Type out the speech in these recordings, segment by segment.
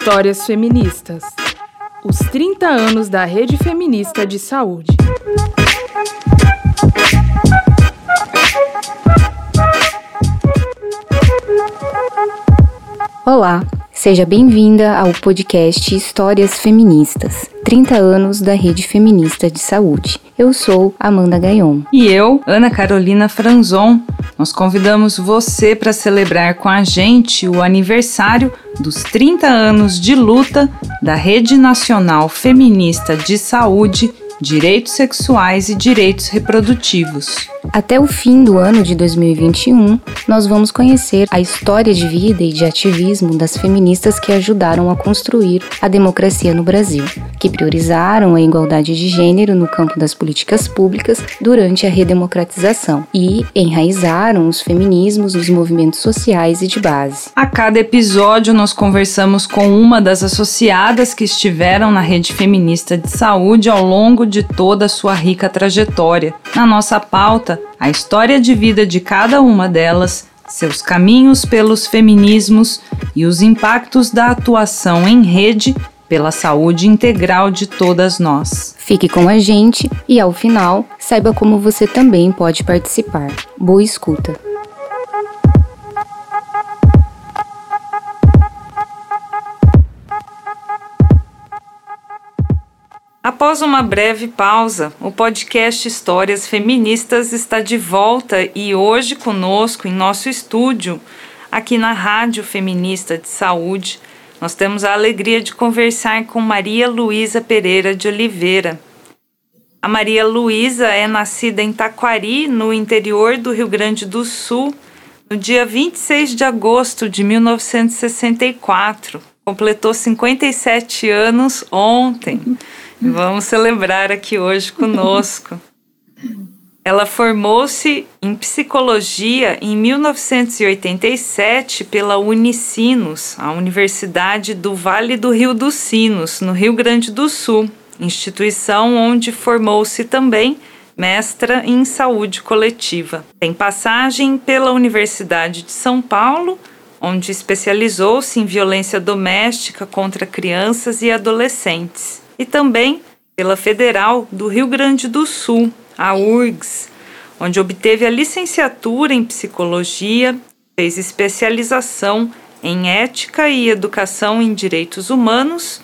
Histórias Feministas. Os 30 anos da Rede Feminista de Saúde. Olá, seja bem-vinda ao podcast Histórias Feministas. 30 anos da Rede Feminista de Saúde. Eu sou Amanda Gaion. E eu, Ana Carolina Franzon. Nós convidamos você para celebrar com a gente o aniversário dos 30 anos de luta da Rede Nacional Feminista de Saúde direitos sexuais e direitos reprodutivos. Até o fim do ano de 2021, nós vamos conhecer a história de vida e de ativismo das feministas que ajudaram a construir a democracia no Brasil, que priorizaram a igualdade de gênero no campo das políticas públicas durante a redemocratização e enraizaram os feminismos nos movimentos sociais e de base. A cada episódio, nós conversamos com uma das associadas que estiveram na rede feminista de saúde ao longo de toda a sua rica trajetória. Na nossa pauta, a história de vida de cada uma delas, seus caminhos pelos feminismos e os impactos da atuação em rede pela saúde integral de todas nós. Fique com a gente e, ao final, saiba como você também pode participar. Boa escuta! Após uma breve pausa, o podcast Histórias Feministas está de volta e hoje conosco em nosso estúdio, aqui na Rádio Feminista de Saúde, nós temos a alegria de conversar com Maria Luísa Pereira de Oliveira. A Maria Luísa é nascida em Taquari, no interior do Rio Grande do Sul, no dia 26 de agosto de 1964. Completou 57 anos ontem. Vamos celebrar aqui hoje conosco. Ela formou-se em psicologia em 1987 pela Unicinos, a Universidade do Vale do Rio dos Sinos, no Rio Grande do Sul, instituição onde formou-se também mestra em saúde coletiva. Tem passagem pela Universidade de São Paulo, onde especializou-se em violência doméstica contra crianças e adolescentes e também pela Federal do Rio Grande do Sul, a URGS, onde obteve a licenciatura em psicologia, fez especialização em ética e educação em direitos humanos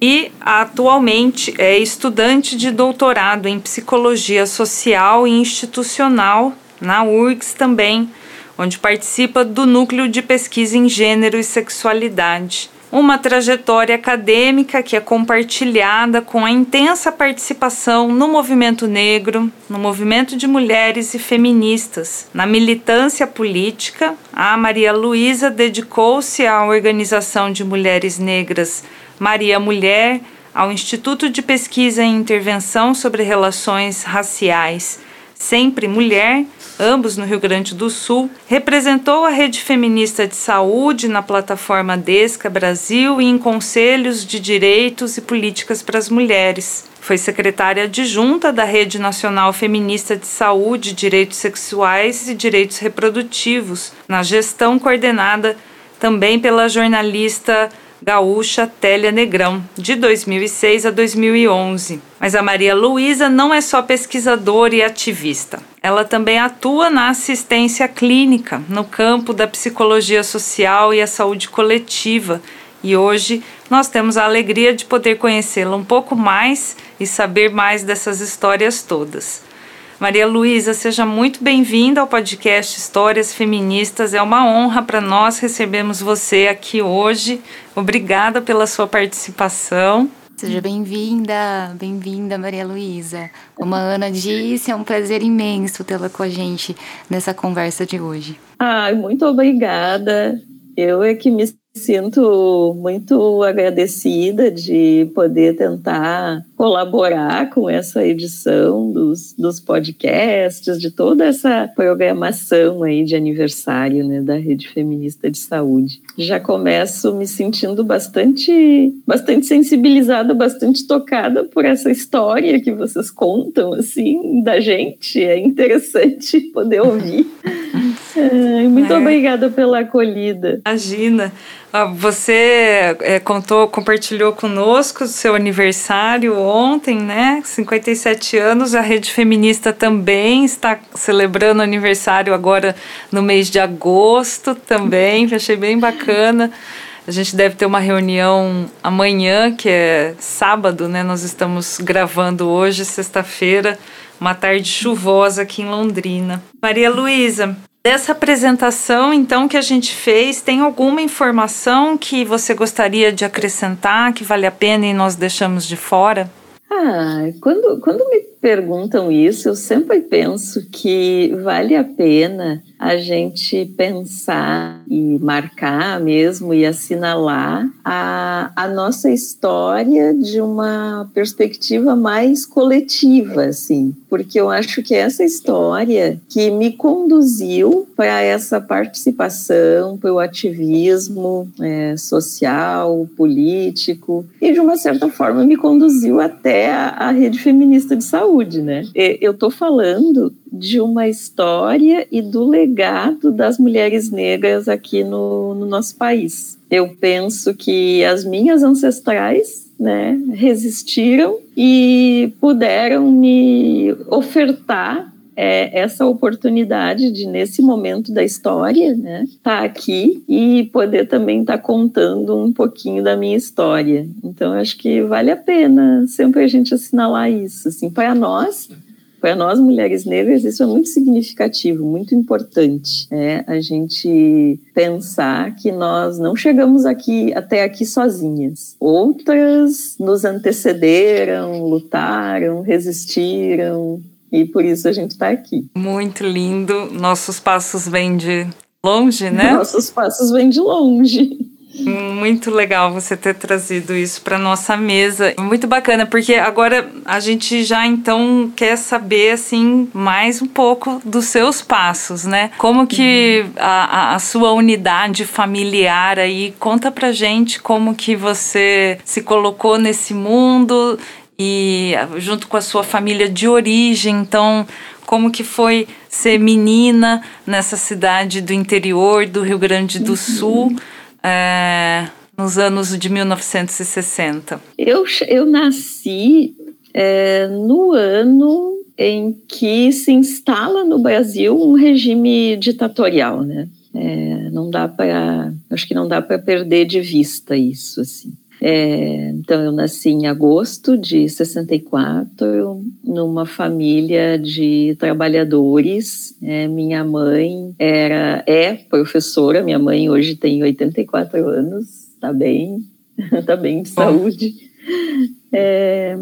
e atualmente é estudante de doutorado em psicologia social e institucional na URGS também, onde participa do núcleo de pesquisa em gênero e sexualidade uma trajetória acadêmica que é compartilhada com a intensa participação no movimento negro, no movimento de mulheres e feministas. Na militância política, a Maria Luísa dedicou-se à organização de mulheres negras Maria Mulher, ao Instituto de Pesquisa e Intervenção sobre Relações Raciais Sempre Mulher, ambos no Rio Grande do Sul, representou a rede feminista de saúde na plataforma Desca Brasil e em conselhos de direitos e políticas para as mulheres. Foi secretária adjunta da Rede Nacional Feminista de Saúde, Direitos Sexuais e Direitos Reprodutivos, na gestão coordenada também pela jornalista gaúcha Télia Negrão, de 2006 a 2011. Mas a Maria Luísa não é só pesquisadora e ativista. Ela também atua na assistência clínica, no campo da psicologia social e a saúde coletiva. E hoje nós temos a alegria de poder conhecê-la um pouco mais e saber mais dessas histórias todas. Maria Luísa, seja muito bem-vinda ao podcast Histórias Feministas. É uma honra para nós recebermos você aqui hoje. Obrigada pela sua participação. Seja bem-vinda, bem-vinda, Maria Luísa. Como a Ana disse, é um prazer imenso tê-la com a gente nessa conversa de hoje. Ai, muito obrigada. Eu é que me sinto muito agradecida de poder tentar colaborar com essa edição dos, dos podcasts, de toda essa programação aí de aniversário né, da Rede Feminista de Saúde. Já começo me sentindo bastante, bastante sensibilizada, bastante tocada por essa história que vocês contam assim da gente. É interessante poder ouvir. Muito é. obrigada pela acolhida. Imagina. Você é, contou, compartilhou conosco o seu aniversário ontem, né? 57 anos. A Rede Feminista também está celebrando aniversário agora no mês de agosto também. Achei bem bacana. A gente deve ter uma reunião amanhã, que é sábado, né? Nós estamos gravando hoje, sexta-feira, uma tarde chuvosa aqui em Londrina. Maria Luísa, Dessa apresentação, então, que a gente fez, tem alguma informação que você gostaria de acrescentar, que vale a pena e nós deixamos de fora? Ah, quando, quando me perguntam isso, eu sempre penso que vale a pena a gente pensar e marcar mesmo e assinalar a, a nossa história de uma perspectiva mais coletiva, assim, porque eu acho que essa história que me conduziu para essa participação, para o ativismo é, social, político, e de uma certa forma me conduziu até a, a rede feminista de saúde, né? Eu estou falando de uma história e do legado das mulheres negras aqui no, no nosso país. Eu penso que as minhas ancestrais né, resistiram e puderam me ofertar é, essa oportunidade de, nesse momento da história, né, estar tá aqui e poder também estar tá contando um pouquinho da minha história. Então, acho que vale a pena sempre a gente assinalar isso. Assim, para nós, para nós, mulheres negras, isso é muito significativo, muito importante. É a gente pensar que nós não chegamos aqui até aqui sozinhas. Outras nos antecederam, lutaram, resistiram, e por isso a gente está aqui. Muito lindo. Nossos passos vêm de longe, né? Nossos passos vêm de longe. Muito legal você ter trazido isso para nossa mesa. Muito bacana, porque agora a gente já então quer saber assim mais um pouco dos seus passos, né? Como que a, a, sua unidade familiar aí conta pra gente como que você se colocou nesse mundo e junto com a sua família de origem, então como que foi ser menina nessa cidade do interior do Rio Grande do uhum. Sul é, nos anos de 1960? Eu, eu nasci é, no ano em que se instala no Brasil um regime ditatorial, né? É, não dá para, acho que não dá para perder de vista isso, assim. É, então, eu nasci em agosto de 64, numa família de trabalhadores. É, minha mãe era, é professora, minha mãe hoje tem 84 anos, está bem, está bem de saúde. É,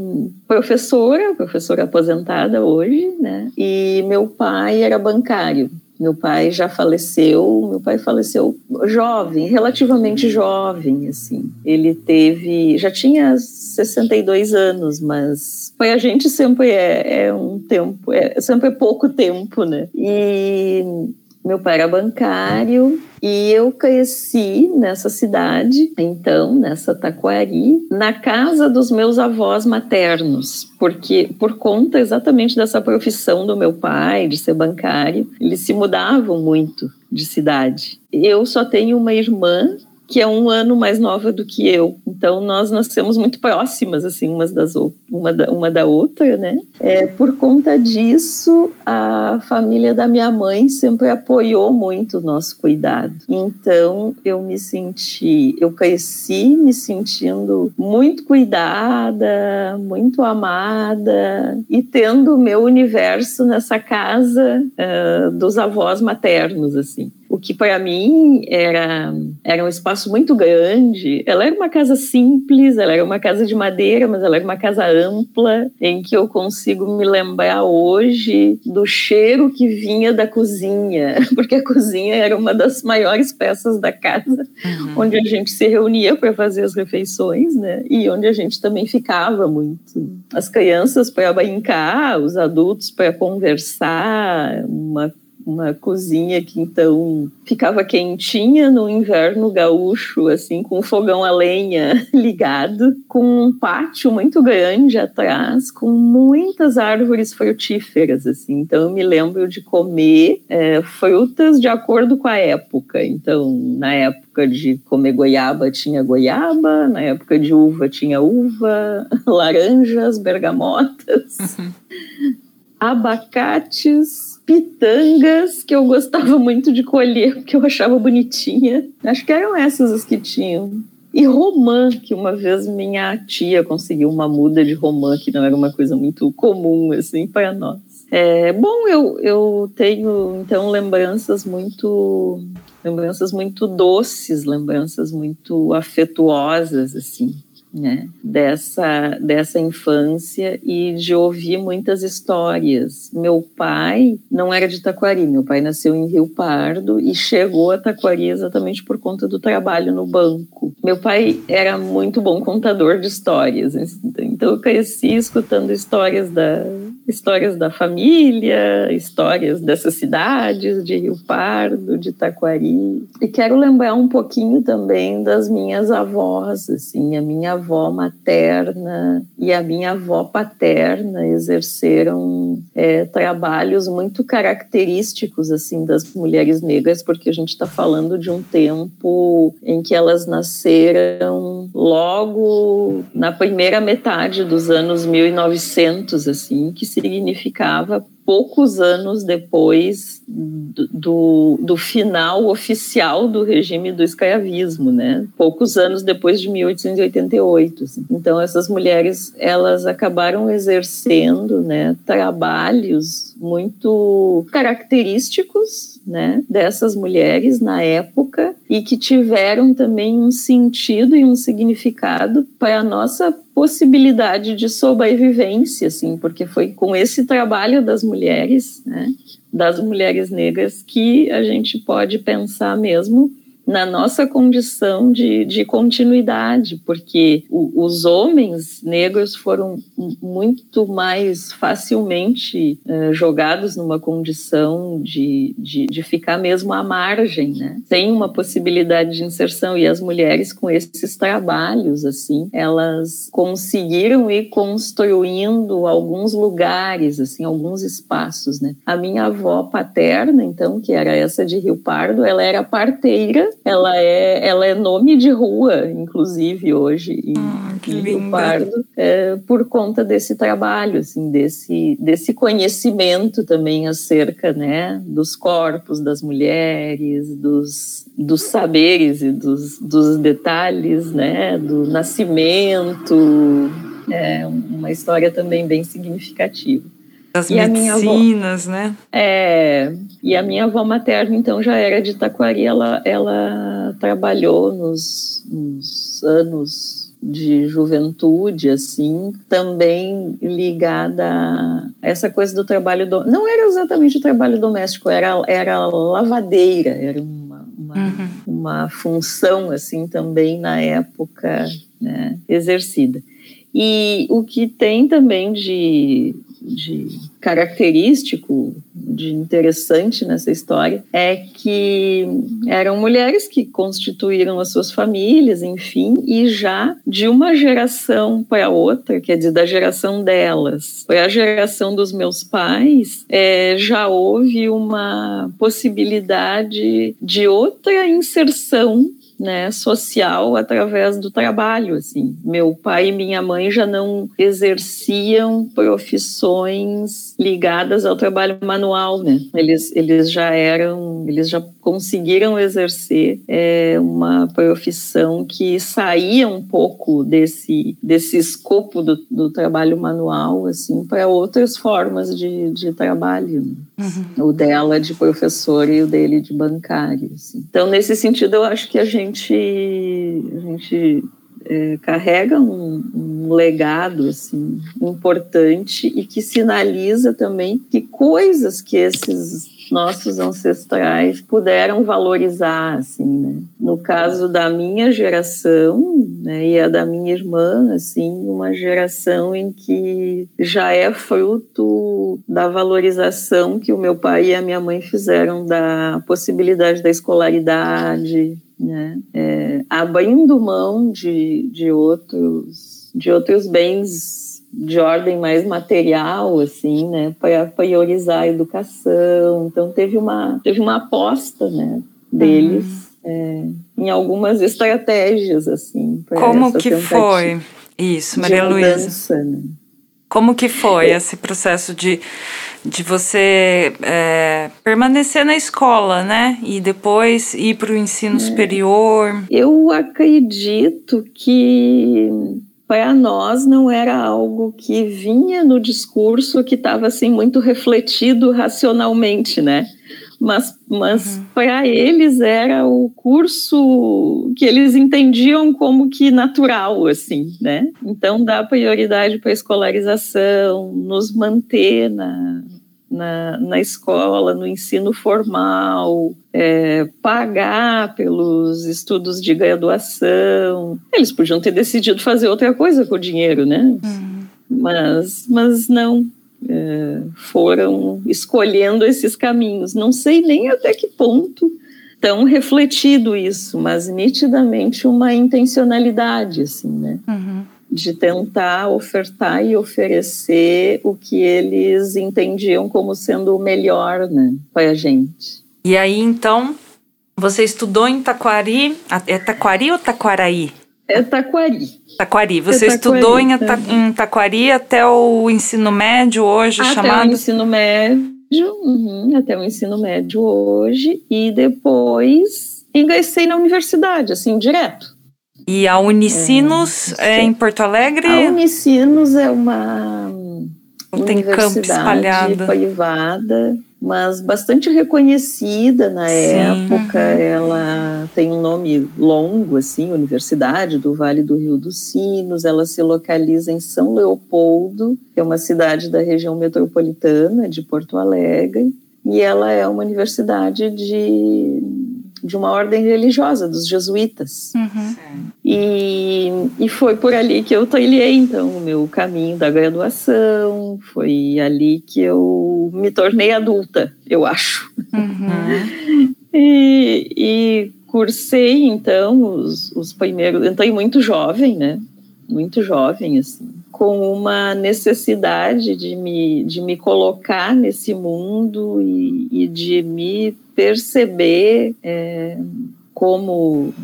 professora, professora aposentada hoje, né? E meu pai era bancário. Meu pai já faleceu, meu pai faleceu jovem, relativamente jovem, assim. Ele teve, já tinha 62 anos, mas foi a gente sempre é, é um tempo, é sempre é pouco tempo, né? E meu pai era bancário e eu cresci nessa cidade, então, nessa Taquari, na casa dos meus avós maternos, porque por conta exatamente dessa profissão do meu pai, de ser bancário, eles se mudavam muito de cidade. Eu só tenho uma irmã que é um ano mais nova do que eu. Então nós nascemos muito próximas, assim, umas das uma da, uma da outra, né? É, por conta disso, a família da minha mãe sempre apoiou muito o nosso cuidado. Então eu me senti, eu cresci me sentindo muito cuidada, muito amada e tendo o meu universo nessa casa uh, dos avós maternos, assim o que para mim era, era um espaço muito grande. Ela era uma casa simples, ela era uma casa de madeira, mas ela era uma casa ampla, em que eu consigo me lembrar hoje do cheiro que vinha da cozinha, porque a cozinha era uma das maiores peças da casa, uhum. onde a gente se reunia para fazer as refeições, né? E onde a gente também ficava muito. As crianças para brincar, os adultos para conversar, uma uma cozinha que então ficava quentinha no inverno gaúcho, assim, com o fogão a lenha ligado, com um pátio muito grande atrás, com muitas árvores frutíferas, assim. Então eu me lembro de comer é, frutas de acordo com a época. Então, na época de comer goiaba tinha goiaba, na época de uva tinha uva, laranjas, bergamotas. Uhum. Abacates, pitangas que eu gostava muito de colher, porque eu achava bonitinha. Acho que eram essas as que tinham. E romã, que uma vez minha tia conseguiu uma muda de romã, que não era uma coisa muito comum, assim, para nós. É, bom, eu, eu tenho, então, lembranças muito lembranças muito doces, lembranças muito afetuosas, assim né, dessa, dessa infância e de ouvir muitas histórias. Meu pai não era de Taquari, meu pai nasceu em Rio Pardo e chegou a Taquari exatamente por conta do trabalho no banco. Meu pai era muito bom contador de histórias, então eu cresci escutando histórias da, histórias da família, histórias dessas cidades, de Rio Pardo, de Taquari. E quero lembrar um pouquinho também das minhas avós, assim, a minha avó materna e a minha avó paterna exerceram é, trabalhos muito característicos, assim, das mulheres negras, porque a gente está falando de um tempo em que elas nasceram logo na primeira metade dos anos 1900, assim, que significava poucos anos depois do, do, final oficial do regime do escravismo, né? Poucos anos depois de 1888. Assim. Então essas mulheres elas acabaram exercendo, né, trabalhos muito característicos né, dessas mulheres na época e que tiveram também um sentido e um significado para a nossa possibilidade de sobrevivência, assim, porque foi com esse trabalho das mulheres, né, das mulheres negras, que a gente pode pensar mesmo na nossa condição de, de continuidade, porque o, os homens negros foram muito mais facilmente uh, jogados numa condição de, de, de, ficar mesmo à margem, né? sem uma possibilidade de inserção. E as mulheres, com esses trabalhos, assim, elas conseguiram ir construindo alguns lugares, assim, alguns espaços. Né? A minha avó paterna, então, que era essa de Rio Pardo, ela era parteira ela é, ela é nome de rua, inclusive, hoje, em, ah, Rio Pardo, é, por conta desse trabalho, assim, desse, desse conhecimento também acerca né, dos corpos das mulheres, dos, dos saberes e dos, dos detalhes, né, do nascimento. É uma história também bem significativa. As e medicinas, avó, né? É, e a minha avó materna, então, já era de Taquari, ela, ela trabalhou nos, nos anos de juventude, assim, também ligada a essa coisa do trabalho do... não era exatamente o trabalho doméstico, era era lavadeira, era uma uma, uhum. uma função assim também na época né, exercida. E o que tem também de de característico, de interessante nessa história, é que eram mulheres que constituíram as suas famílias, enfim, e já de uma geração para outra, quer dizer, da geração delas para a geração dos meus pais, é, já houve uma possibilidade de outra inserção né, social através do trabalho, assim. Meu pai e minha mãe já não exerciam profissões ligadas ao trabalho manual, né? Eles, eles já eram, eles já conseguiram exercer é, uma profissão que saía um pouco desse, desse escopo do, do trabalho manual, assim, para outras formas de, de trabalho. Né? Uhum. O dela de professor e o dele de bancário. Assim. Então, nesse sentido, eu acho que a gente, a gente é, carrega um, um, legado assim importante e que sinaliza também que coisas que esses nossos ancestrais puderam valorizar, assim, né? No caso da minha geração, né, e a da minha irmã, assim, uma geração em que já é fruto da valorização que o meu pai e a minha mãe fizeram da possibilidade da escolaridade, né? É, abrindo mão de, de outros de outros bens de ordem mais material, assim, né, para priorizar a educação. Então teve uma teve uma aposta, né, deles uhum. é, em algumas estratégias, assim. Como que foi isso, Maria Luísa? Né? Como que foi esse processo de, de você é, permanecer na escola, né? E depois ir para o ensino é. superior? Eu acredito que para nós não era algo que vinha no discurso que estava assim muito refletido racionalmente, né? Mas, mas uhum. para eles era o curso que eles entendiam como que natural, assim, né? Então dá prioridade para a escolarização, nos manter na, na, na escola, no ensino formal, é, pagar pelos estudos de graduação. Eles podiam ter decidido fazer outra coisa com o dinheiro, né? Uhum. Mas, mas não. É, foram escolhendo esses caminhos. Não sei nem até que ponto tão refletido isso, mas nitidamente uma intencionalidade, assim, né? Uhum de tentar ofertar e oferecer o que eles entendiam como sendo o melhor né, para a gente. E aí, então, você estudou em Taquari, é Taquari ou Taquaraí? É Taquari. Taquari. Você é taquari, estudou em, tá. em Taquari até o ensino médio hoje, até chamado? Até o ensino médio, uhum, até o ensino médio hoje, e depois ingressei na universidade, assim, direto. E a Unicinos é, é em Porto Alegre? A Unicinos é uma tem universidade privada, mas bastante reconhecida na Sim. época. Uhum. Ela tem um nome longo, assim, Universidade do Vale do Rio dos Sinos. Ela se localiza em São Leopoldo, que é uma cidade da região metropolitana de Porto Alegre. E ela é uma universidade de de uma ordem religiosa, dos jesuítas. Uhum. E, e foi por ali que eu trilhei, então, o meu caminho da graduação, foi ali que eu me tornei adulta, eu acho. Uhum. e, e cursei, então, os, os primeiros. Entrei muito jovem, né? Muito jovem, assim com uma necessidade de me, de me colocar nesse mundo e, e de me perceber é, como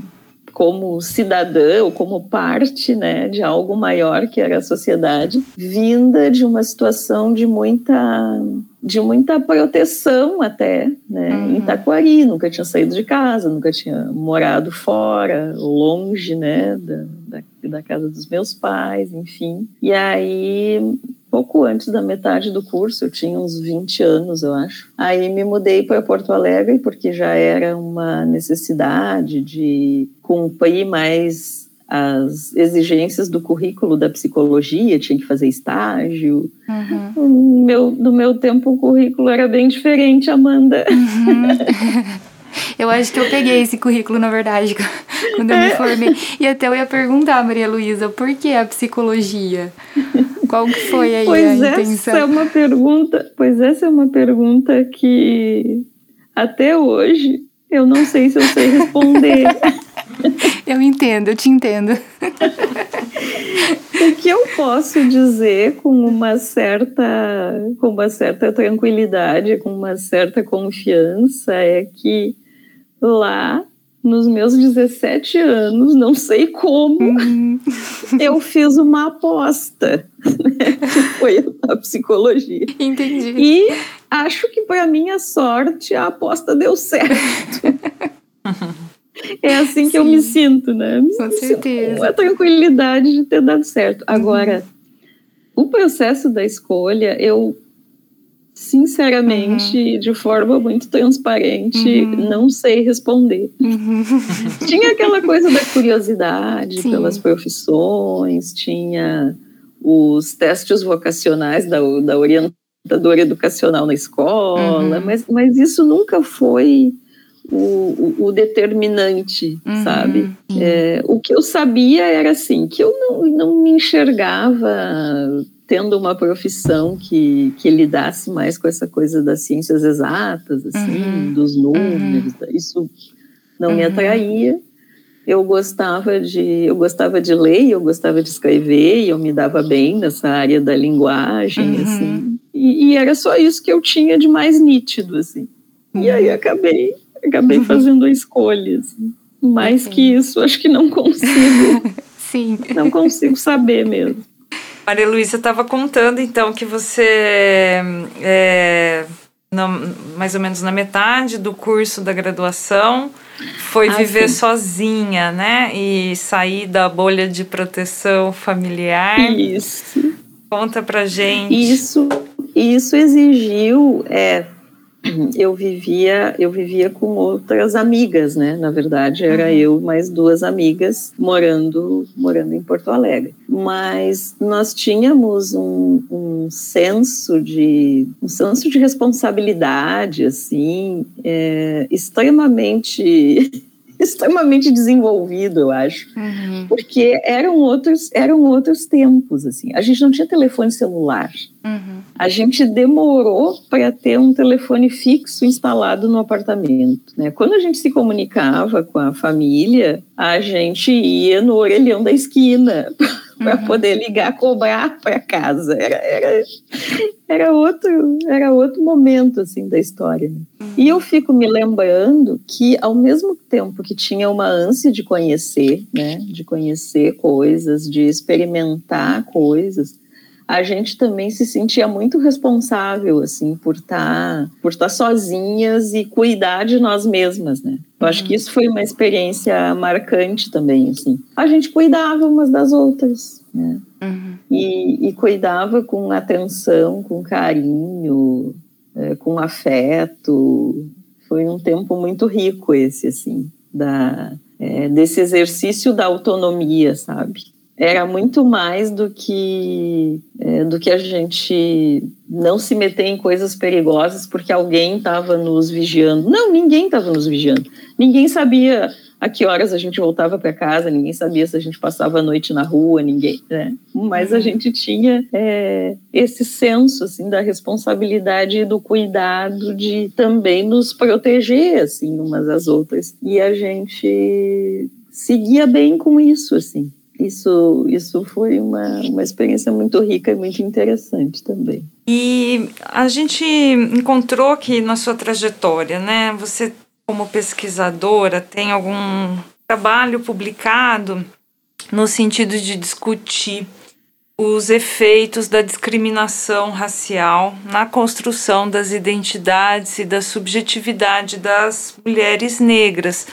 como cidadã ou como parte né, de algo maior que era a sociedade, vinda de uma situação de muita de muita proteção até, né, uhum. em Taquari, nunca tinha saído de casa, nunca tinha morado fora, longe, né, da, da, da casa dos meus pais, enfim. E aí pouco antes da metade do curso, eu tinha uns 20 anos, eu acho. Aí me mudei para Porto Alegre, porque já era uma necessidade de cumprir mais as exigências do currículo da psicologia, tinha que fazer estágio. Uhum. No, meu, no meu tempo, o currículo era bem diferente, Amanda. Uhum. Eu acho que eu peguei esse currículo, na verdade, quando eu me formei. E até eu ia perguntar, Maria Luísa, por que a psicologia? Qual que foi aí pois a intenção? Essa é uma pergunta, pois essa é uma pergunta que até hoje eu não sei se eu sei responder. eu entendo, eu te entendo. o que eu posso dizer com uma certa, com uma certa tranquilidade, com uma certa confiança é que lá nos meus 17 anos, não sei como, uhum. eu fiz uma aposta, né, que foi a psicologia. Entendi. E acho que, para minha sorte, a aposta deu certo. É assim que Sim, eu me sinto, né? Me com certeza. Com a tranquilidade de ter dado certo. Agora, uhum. o processo da escolha, eu sinceramente, uhum. de forma muito transparente, uhum. não sei responder. Uhum. tinha aquela coisa da curiosidade Sim. pelas profissões, tinha os testes vocacionais da, da orientadora educacional na escola, uhum. mas, mas isso nunca foi o, o, o determinante, uhum. sabe? É, o que eu sabia era assim, que eu não, não me enxergava tendo uma profissão que, que lidasse mais com essa coisa das ciências exatas, assim, uhum. dos números, uhum. isso não me uhum. atraía. Eu gostava de eu gostava de ler, eu gostava de escrever, e eu me dava bem nessa área da linguagem, uhum. assim. E, e, era só isso que eu tinha de mais nítido, assim. E aí acabei acabei fazendo a escolha. Assim. Mais que isso, acho que não consigo. Sim. Não consigo saber mesmo. Maria Luísa estava contando, então, que você, é, mais ou menos na metade do curso da graduação, foi ah, viver sim. sozinha, né? E sair da bolha de proteção familiar. Isso. Conta pra gente. Isso, isso exigiu é, eu vivia eu vivia com outras amigas, né? Na verdade, era uhum. eu mais duas amigas morando morando em Porto Alegre. Mas nós tínhamos um, um senso de um senso de responsabilidade, assim, é, extremamente extremamente desenvolvido, eu acho, uhum. porque eram outros eram outros tempos assim. A gente não tinha telefone celular. Uhum. A gente demorou para ter um telefone fixo instalado no apartamento. Né? Quando a gente se comunicava com a família, a gente ia no orelhão da esquina para uhum. poder ligar, cobrar para casa. Era, era, era, outro, era outro momento assim da história. Né? Uhum. E eu fico me lembrando que, ao mesmo tempo que tinha uma ânsia de conhecer, né, de conhecer coisas, de experimentar coisas, a gente também se sentia muito responsável assim por estar tá, por tá sozinhas e cuidar de nós mesmas, né? Eu acho que isso foi uma experiência marcante também, assim. A gente cuidava umas das outras, né? Uhum. E, e, cuidava com atenção, com carinho, é, com afeto. Foi um tempo muito rico esse, assim, da, é, desse exercício da autonomia, sabe? Era muito mais do que é, do que a gente não se meter em coisas perigosas porque alguém estava nos vigiando. Não, ninguém estava nos vigiando. Ninguém sabia a que horas a gente voltava para casa, ninguém sabia se a gente passava a noite na rua, ninguém, né? Mas a uhum. gente tinha é, esse senso assim da responsabilidade e do cuidado de também nos proteger assim umas às outras. E a gente seguia bem com isso assim isso, isso foi uma, uma experiência muito rica e muito interessante também. E a gente encontrou que na sua trajetória, né, você como pesquisadora tem algum trabalho publicado no sentido de discutir os efeitos da discriminação racial na construção das identidades e da subjetividade das mulheres negras.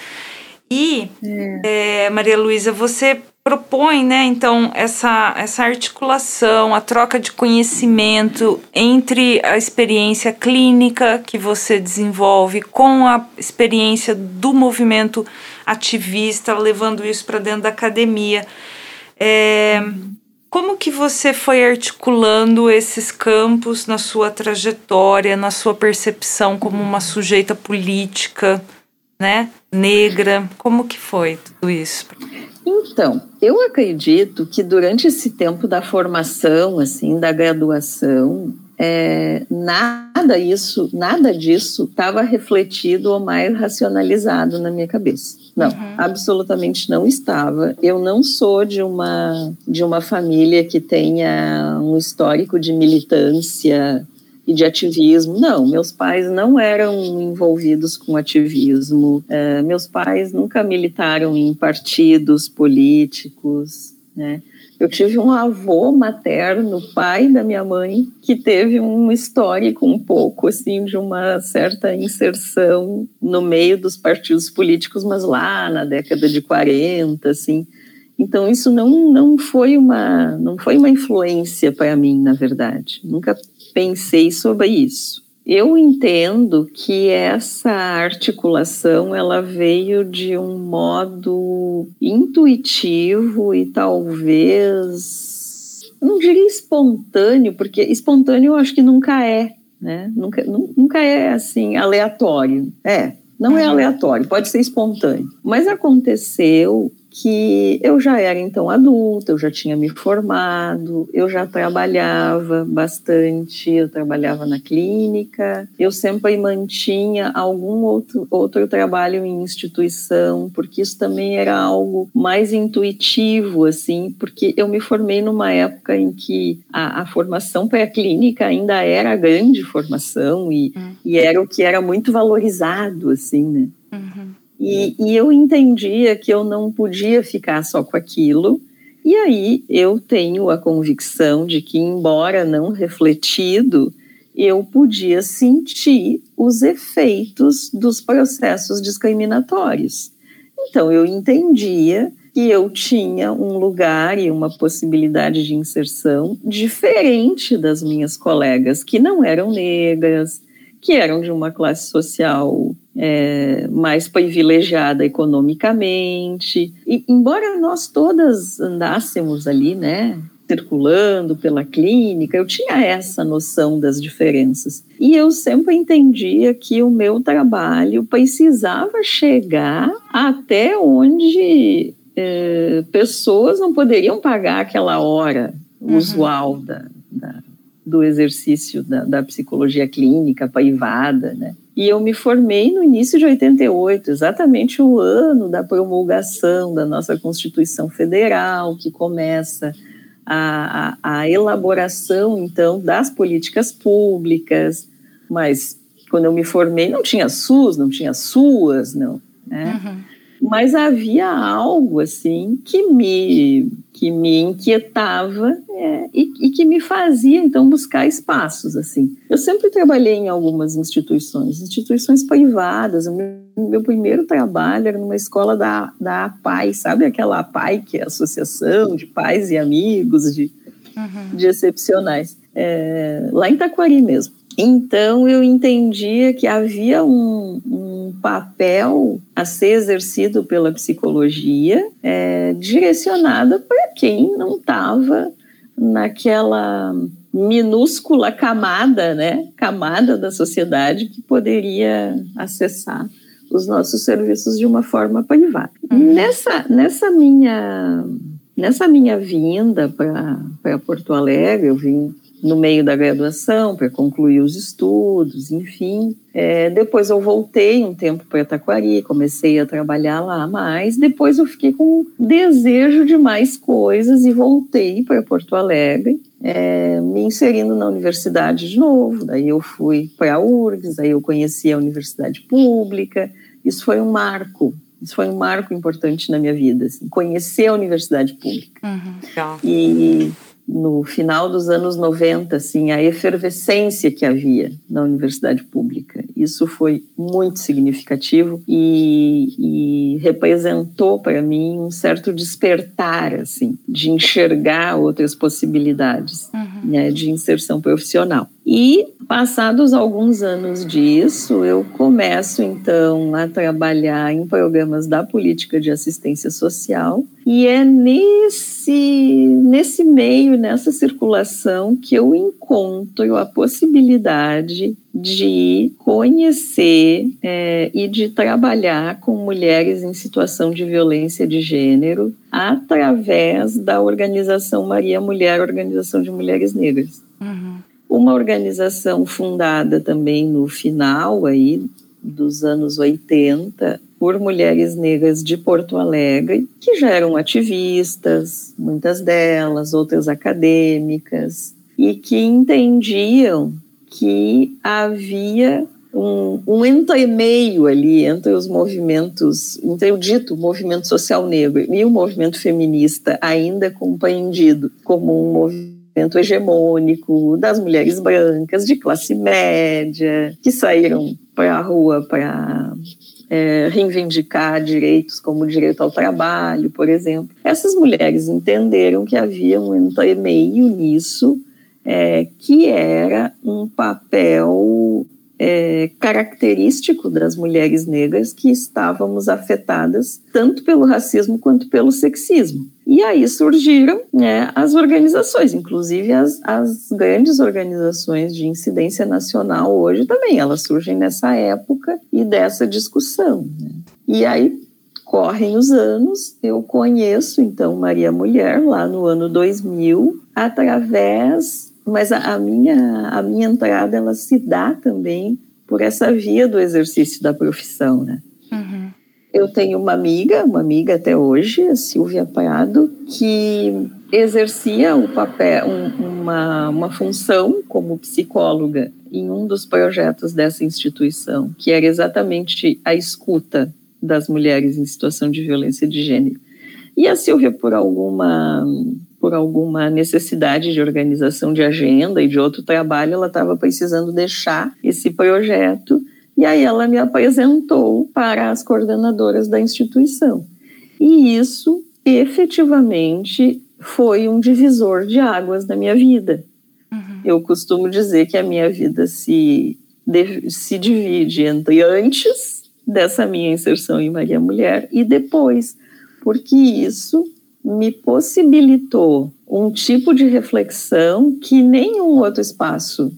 E, é. É, Maria Luísa, você propõe, né, então, essa, essa articulação, a troca de conhecimento entre a experiência clínica que você desenvolve com a experiência do movimento ativista, levando isso para dentro da academia. É, como que você foi articulando esses campos na sua trajetória, na sua percepção como uma sujeita política, né, negra? Como que foi tudo isso? Então, eu acredito que durante esse tempo da formação, assim, da graduação, é, nada isso, nada disso estava refletido ou mais racionalizado na minha cabeça. Não, uhum. absolutamente não estava. Eu não sou de uma de uma família que tenha um histórico de militância e de ativismo. Não, meus pais não eram envolvidos com ativismo. É, meus pais nunca militaram em partidos políticos, né? Eu tive um avô materno, pai da minha mãe, que teve um histórico um pouco assim de uma certa inserção no meio dos partidos políticos, mas lá na década de 40, assim. Então isso não, não foi uma não foi uma influência para mim, na verdade. Nunca pensei sobre isso. Eu entendo que essa articulação ela veio de um modo intuitivo e talvez não diria espontâneo, porque espontâneo eu acho que nunca é, né? Nunca, nunca é assim aleatório. É, não é uhum. aleatório, pode ser espontâneo. Mas aconteceu que eu já era então adulta, eu já tinha me formado, eu já trabalhava bastante, eu trabalhava na clínica, eu sempre mantinha algum outro, outro trabalho em instituição, porque isso também era algo mais intuitivo, assim, porque eu me formei numa época em que a, a formação pré-clínica ainda era a grande formação e, hum. e era o que era muito valorizado, assim, né? Uhum. E, e eu entendia que eu não podia ficar só com aquilo. E aí eu tenho a convicção de que, embora não refletido, eu podia sentir os efeitos dos processos discriminatórios. Então eu entendia que eu tinha um lugar e uma possibilidade de inserção diferente das minhas colegas que não eram negras, que eram de uma classe social é, mais privilegiada economicamente. E, embora nós todas andássemos ali, né, circulando pela clínica, eu tinha essa noção das diferenças. E eu sempre entendia que o meu trabalho precisava chegar até onde é, pessoas não poderiam pagar aquela hora uhum. usual da, da, do exercício da, da psicologia clínica privada, né? E eu me formei no início de 88, exatamente o ano da promulgação da nossa Constituição Federal, que começa a, a, a elaboração, então, das políticas públicas. Mas quando eu me formei, não tinha SUS, não tinha SUAS, não. Né? Uhum mas havia algo assim que me que me inquietava é, e, e, que me fazia então buscar espaços assim. Eu sempre trabalhei em algumas instituições, instituições privadas. O meu, meu primeiro trabalho era numa escola da, da APAI, sabe aquela APAI que é a Associação de Pais e Amigos de, uhum. de Excepcionais, é, lá em Taquari mesmo. Então eu entendia que havia um, um papel a ser exercido pela psicologia é, direcionado para quem não estava naquela minúscula camada, né, camada da sociedade que poderia acessar os nossos serviços de uma forma privada. Uhum. Nessa, nessa minha nessa minha vinda para Porto Alegre, eu vim no meio da graduação para concluir os estudos, enfim. É, depois eu voltei um tempo para Taquari, comecei a trabalhar lá mais. Depois eu fiquei com desejo de mais coisas e voltei para Porto Alegre, é, me inserindo na universidade de novo. Daí eu fui para a URGS, aí eu conheci a universidade pública. Isso foi um marco isso foi um marco importante na minha vida, assim, conhecer a universidade pública. Uhum. E no final dos anos 90, assim, a efervescência que havia na universidade pública. Isso foi muito significativo e, e representou para mim um certo despertar, assim, de enxergar outras possibilidades uhum. né, de inserção profissional. E passados alguns anos disso, eu começo então a trabalhar em programas da política de assistência social e é nesse nesse meio, nessa circulação que eu encontro a possibilidade de conhecer é, e de trabalhar com mulheres em situação de violência de gênero através da organização Maria Mulher, Organização de Mulheres Negras. Uma organização fundada também no final aí dos anos 80 por mulheres negras de Porto Alegre, que já eram ativistas, muitas delas, outras acadêmicas, e que entendiam que havia um, um entremeio ali entre os movimentos, entre o dito movimento social negro e o movimento feminista, ainda compreendido como um movimento movimento hegemônico das mulheres brancas de classe média que saíram para a rua para é, reivindicar direitos como o direito ao trabalho, por exemplo. Essas mulheres entenderam que havia um entremeio nisso, é, que era um papel é, característico das mulheres negras que estávamos afetadas tanto pelo racismo quanto pelo sexismo. E aí surgiram né, as organizações, inclusive as, as grandes organizações de incidência nacional hoje também, elas surgem nessa época e dessa discussão. Né? E aí correm os anos, eu conheço então Maria Mulher lá no ano 2000, através, mas a, a minha, a minha entrada ela se dá também por essa via do exercício da profissão, né? Uhum. Eu tenho uma amiga, uma amiga até hoje, a Silvia Prado, que exercia o papel, um, uma, uma função como psicóloga em um dos projetos dessa instituição, que era exatamente a escuta das mulheres em situação de violência de gênero. E a Silvia, por alguma, por alguma necessidade de organização de agenda e de outro trabalho, ela estava precisando deixar esse projeto e aí ela me apresentou para as coordenadoras da instituição. E isso efetivamente foi um divisor de águas na minha vida. Uhum. Eu costumo dizer que a minha vida se, se divide entre antes dessa minha inserção em Maria Mulher e depois, porque isso me possibilitou um tipo de reflexão que nenhum outro espaço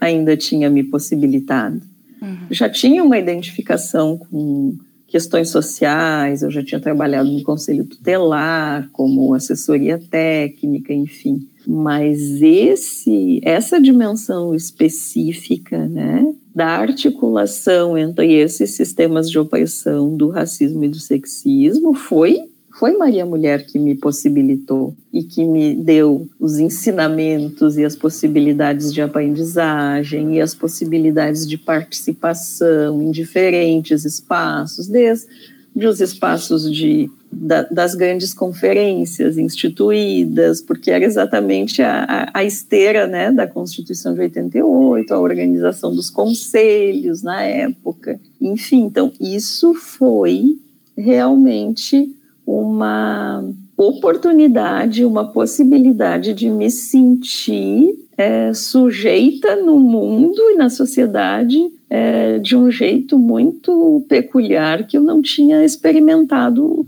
ainda tinha me possibilitado. Uhum. Já tinha uma identificação com questões sociais, eu já tinha trabalhado no conselho tutelar, como assessoria técnica, enfim. Mas esse, essa dimensão específica, né, da articulação entre esses sistemas de opressão do racismo e do sexismo foi foi Maria Mulher que me possibilitou e que me deu os ensinamentos e as possibilidades de aprendizagem e as possibilidades de participação em diferentes espaços, desde os espaços de, da, das grandes conferências instituídas, porque era exatamente a, a, esteira né, da Constituição de 88, a organização dos conselhos na época. Enfim, então, isso foi realmente uma oportunidade, uma possibilidade de me sentir é, sujeita no mundo e na sociedade é, de um jeito muito peculiar que eu não tinha experimentado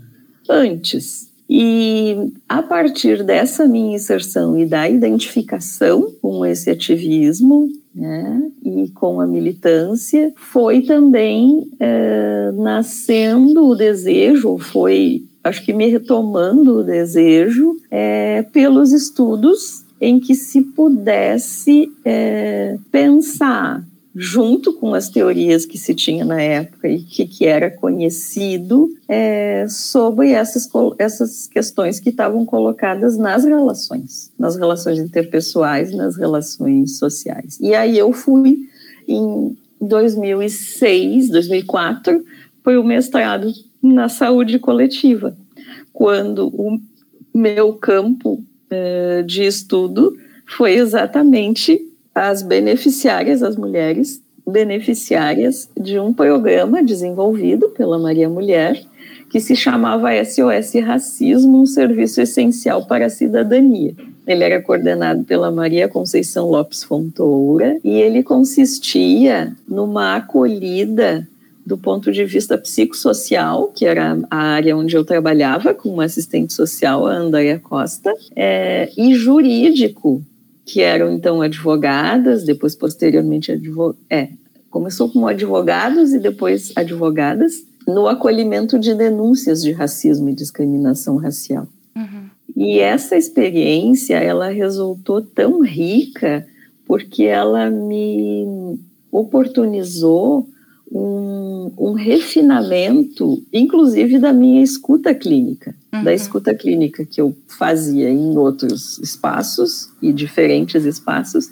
antes. E a partir dessa minha inserção e da identificação com esse ativismo, né, e com a militância, foi também é, nascendo o desejo, foi acho que me retomando o desejo é, pelos estudos em que se pudesse é, pensar junto com as teorias que se tinha na época e que, que era conhecido é, sobre essas, essas questões que estavam colocadas nas relações, nas relações interpessoais, nas relações sociais. E aí eu fui em 2006, 2004, foi o mestrado na saúde coletiva, quando o meu campo uh, de estudo foi exatamente as beneficiárias, as mulheres beneficiárias de um programa desenvolvido pela Maria Mulher, que se chamava SOS Racismo, um serviço essencial para a cidadania. Ele era coordenado pela Maria Conceição Lopes Fontoura e ele consistia numa acolhida do ponto de vista psicossocial, que era a área onde eu trabalhava com uma assistente social, a Andréa Costa, é, e jurídico, que eram então advogadas, depois posteriormente é, começou como advogados e depois advogadas, no acolhimento de denúncias de racismo e discriminação racial. Uhum. E essa experiência, ela resultou tão rica porque ela me oportunizou um, um refinamento, inclusive da minha escuta clínica, uhum. da escuta clínica que eu fazia em outros espaços e diferentes espaços,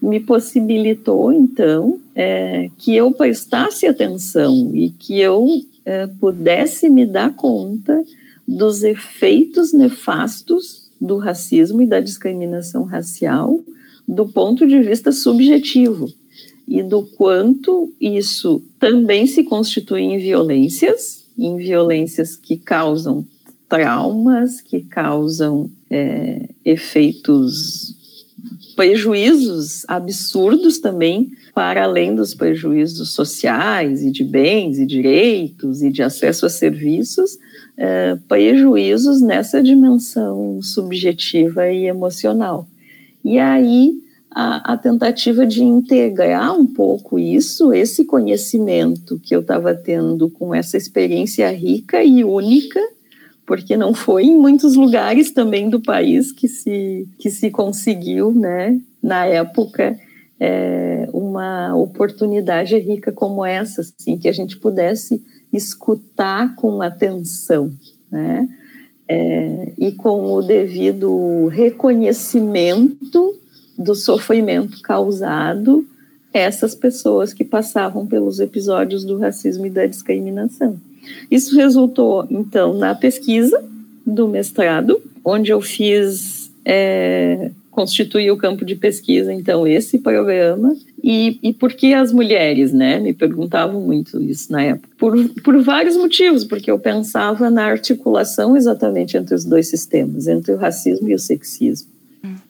me possibilitou então é, que eu prestasse atenção e que eu é, pudesse me dar conta dos efeitos nefastos do racismo e da discriminação racial do ponto de vista subjetivo e do quanto isso também se constitui em violências, em violências que causam traumas, que causam é, efeitos prejuízos absurdos também, para além dos prejuízos sociais e de bens e direitos e de acesso a serviços, é, prejuízos nessa dimensão subjetiva e emocional. E aí a, a, tentativa de integrar um pouco isso, esse conhecimento que eu estava tendo com essa experiência rica e única, porque não foi em muitos lugares também do país que se, que se conseguiu, né, na época, é, uma oportunidade rica como essa, assim, que a gente pudesse escutar com atenção, né, é, e com o devido reconhecimento do sofrimento causado essas pessoas que passavam pelos episódios do racismo e da discriminação. Isso resultou, então, na pesquisa do mestrado, onde eu fiz, é, constituí o campo de pesquisa, então, esse programa. E, e por que as mulheres, né? Me perguntavam muito isso na época. Por, por vários motivos, porque eu pensava na articulação exatamente entre os dois sistemas, entre o racismo e o sexismo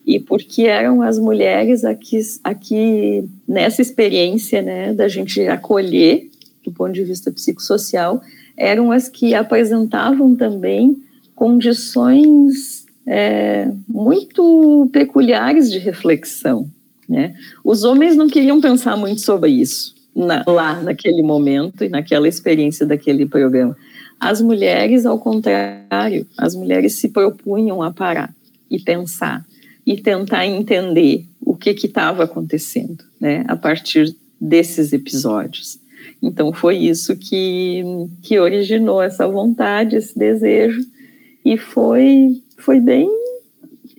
e porque eram as mulheres aqui, aqui nessa experiência né, da gente acolher, do ponto de vista psicossocial, eram as que apresentavam também condições é, muito peculiares de reflexão. Né? Os homens não queriam pensar muito sobre isso na, lá naquele momento e naquela experiência daquele programa. As mulheres, ao contrário, as mulheres se propunham a parar e pensar e tentar entender o que estava acontecendo, né, a partir desses episódios. Então foi isso que, que originou essa vontade, esse desejo, e foi, foi bem.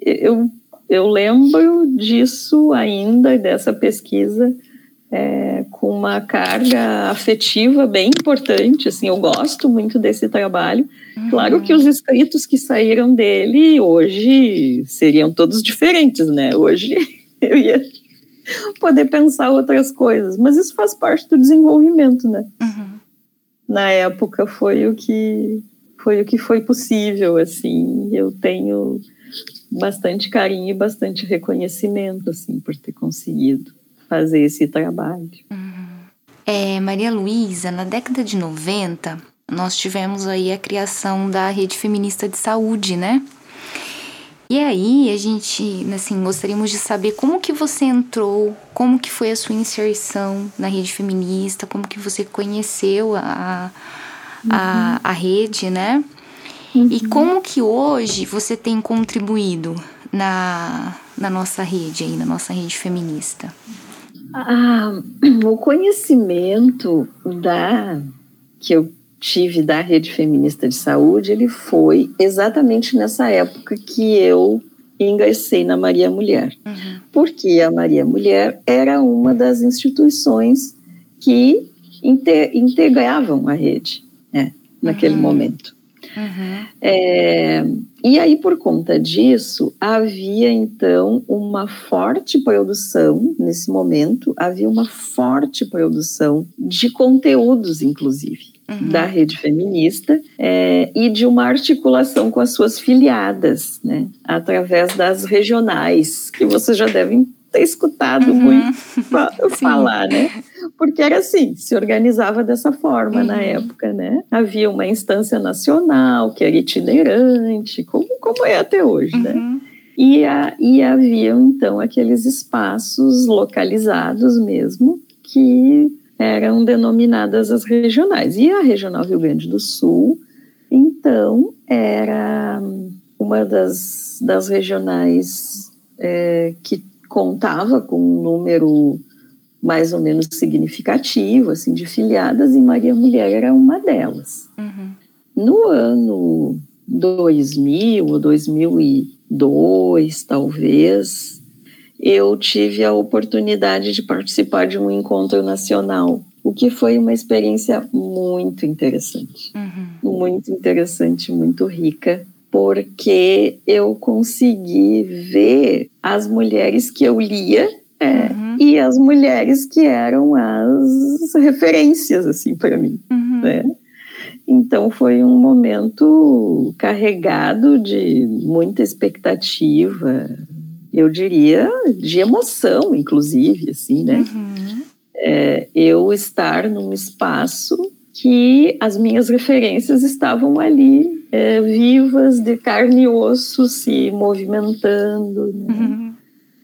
Eu, eu lembro disso ainda, dessa pesquisa, é, com uma carga afetiva bem importante. Assim, eu gosto muito desse trabalho. Uhum. Claro que os escritos que saíram dele hoje seriam todos diferentes, né? Hoje eu ia poder pensar outras coisas, mas isso faz parte do desenvolvimento, né? Uhum. Na época foi o que foi o que foi possível, assim. Eu tenho bastante carinho e bastante reconhecimento, assim, por ter conseguido fazer esse trabalho. É, Maria Luísa, na década de 90, nós tivemos aí a criação da Rede Feminista de Saúde, né? E aí, a gente, assim, gostaríamos de saber como que você entrou, como que foi a sua inserção na rede feminista, como que você conheceu a, a, uhum. a rede, né? Uhum. E como que hoje você tem contribuído na, na nossa rede aí, na nossa rede feminista? Ah, o conhecimento da que eu tive da rede feminista de saúde, ele foi exatamente nessa época que eu ingressei na Maria Mulher, uhum. porque a Maria Mulher era uma das instituições que integravam a rede, né, naquele uhum. momento. Uhum. É, e aí, por conta disso, havia então uma forte produção, nesse momento, havia uma forte produção de conteúdos, inclusive, uhum. da rede feminista é, e de uma articulação com as suas filiadas, né, através das regionais, que vocês já devem ter escutado uhum. muito falar, né? Porque era assim, se organizava dessa forma uhum. na época, né? Havia uma instância nacional que era itinerante, como, como é até hoje, né? uhum. né? E, a, e haviam, então, aqueles espaços localizados mesmo que eram denominadas as regionais. E a Regional Rio Grande do Sul, então, era uma das, das regionais é, que contava com um número mais ou menos significativo assim de filiadas e Maria Mulher era uma delas. Uhum. No ano 2000 ou 2002, talvez, eu tive a oportunidade de participar de um encontro nacional, o que foi uma experiência muito interessante, uhum. muito interessante, muito rica, porque eu consegui ver as mulheres que eu lia é, uhum. e as mulheres que eram as referências assim para mim, uhum. né? Então foi um momento carregado de muita expectativa, eu diria, de emoção, inclusive, assim, né? Uhum. É, eu estar num espaço que as minhas referências estavam ali, é, vivas, de carne e osso, se movimentando, né? uhum.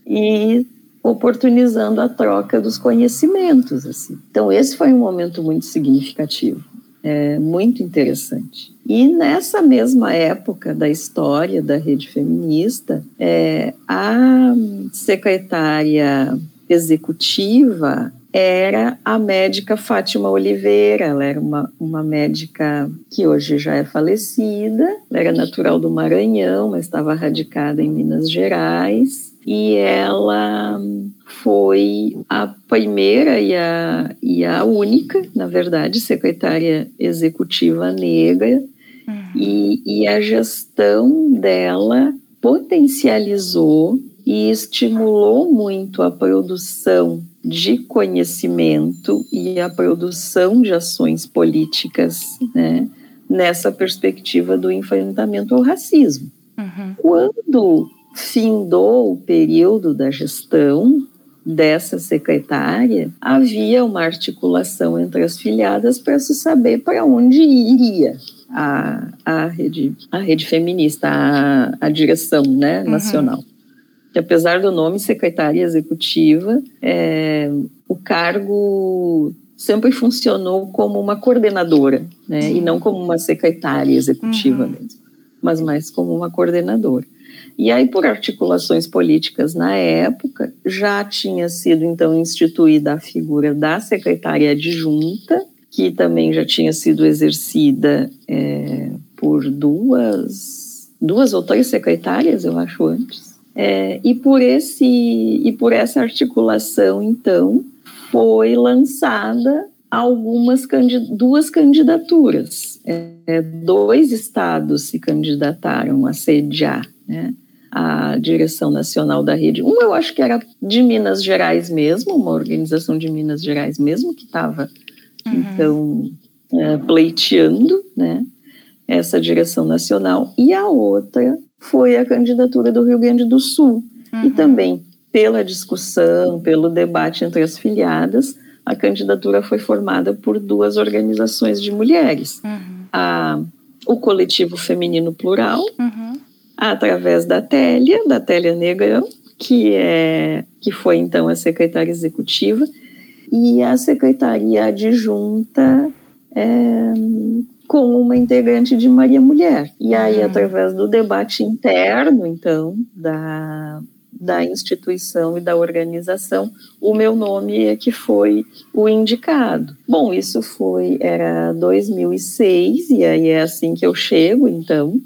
e oportunizando a troca dos conhecimentos. Assim. Então, esse foi um momento muito significativo, é, muito interessante. E nessa mesma época da história da rede feminista, é, a secretária executiva era a médica Fátima Oliveira. Ela era uma, uma médica que hoje já é falecida, ela era natural do Maranhão, mas estava radicada em Minas Gerais. E ela foi a primeira e a, e a única, na verdade, secretária executiva negra. Uhum. E, e a gestão dela potencializou e estimulou muito a produção de conhecimento e a produção de ações políticas, né, nessa perspectiva do enfrentamento ao racismo. Uhum. Quando findou o período da gestão dessa secretária, havia uma articulação entre as filiadas para se saber para onde iria a, a, rede, a rede feminista, a, a direção né, uhum. nacional que apesar do nome secretária executiva, é, o cargo sempre funcionou como uma coordenadora, né, e não como uma secretária executiva uhum. mesmo, mas mais como uma coordenadora. E aí, por articulações políticas na época, já tinha sido então instituída a figura da secretária adjunta, que também já tinha sido exercida é, por duas, duas ou três secretárias, eu acho, antes. É, e por esse e por essa articulação, então, foi lançada algumas duas candidaturas. É, dois estados se candidataram a sediar né, a direção nacional da rede. Um eu acho que era de Minas Gerais mesmo, uma organização de Minas Gerais mesmo que estava uhum. então é, pleiteando, né, essa direção nacional. E a outra foi a candidatura do Rio Grande do Sul. Uhum. E também, pela discussão, pelo debate entre as filiadas, a candidatura foi formada por duas organizações de mulheres. Uhum. A, o Coletivo Feminino Plural, uhum. Através da Télia, da Télia Negrão, que, é, que foi então a secretária executiva, e a secretaria adjunta é, com uma integrante de Maria Mulher. E aí, uhum. através do debate interno, então, da, da instituição e da organização, o meu nome é que foi o indicado. Bom, isso foi, era 2006, e aí é assim que eu chego, então, uhum.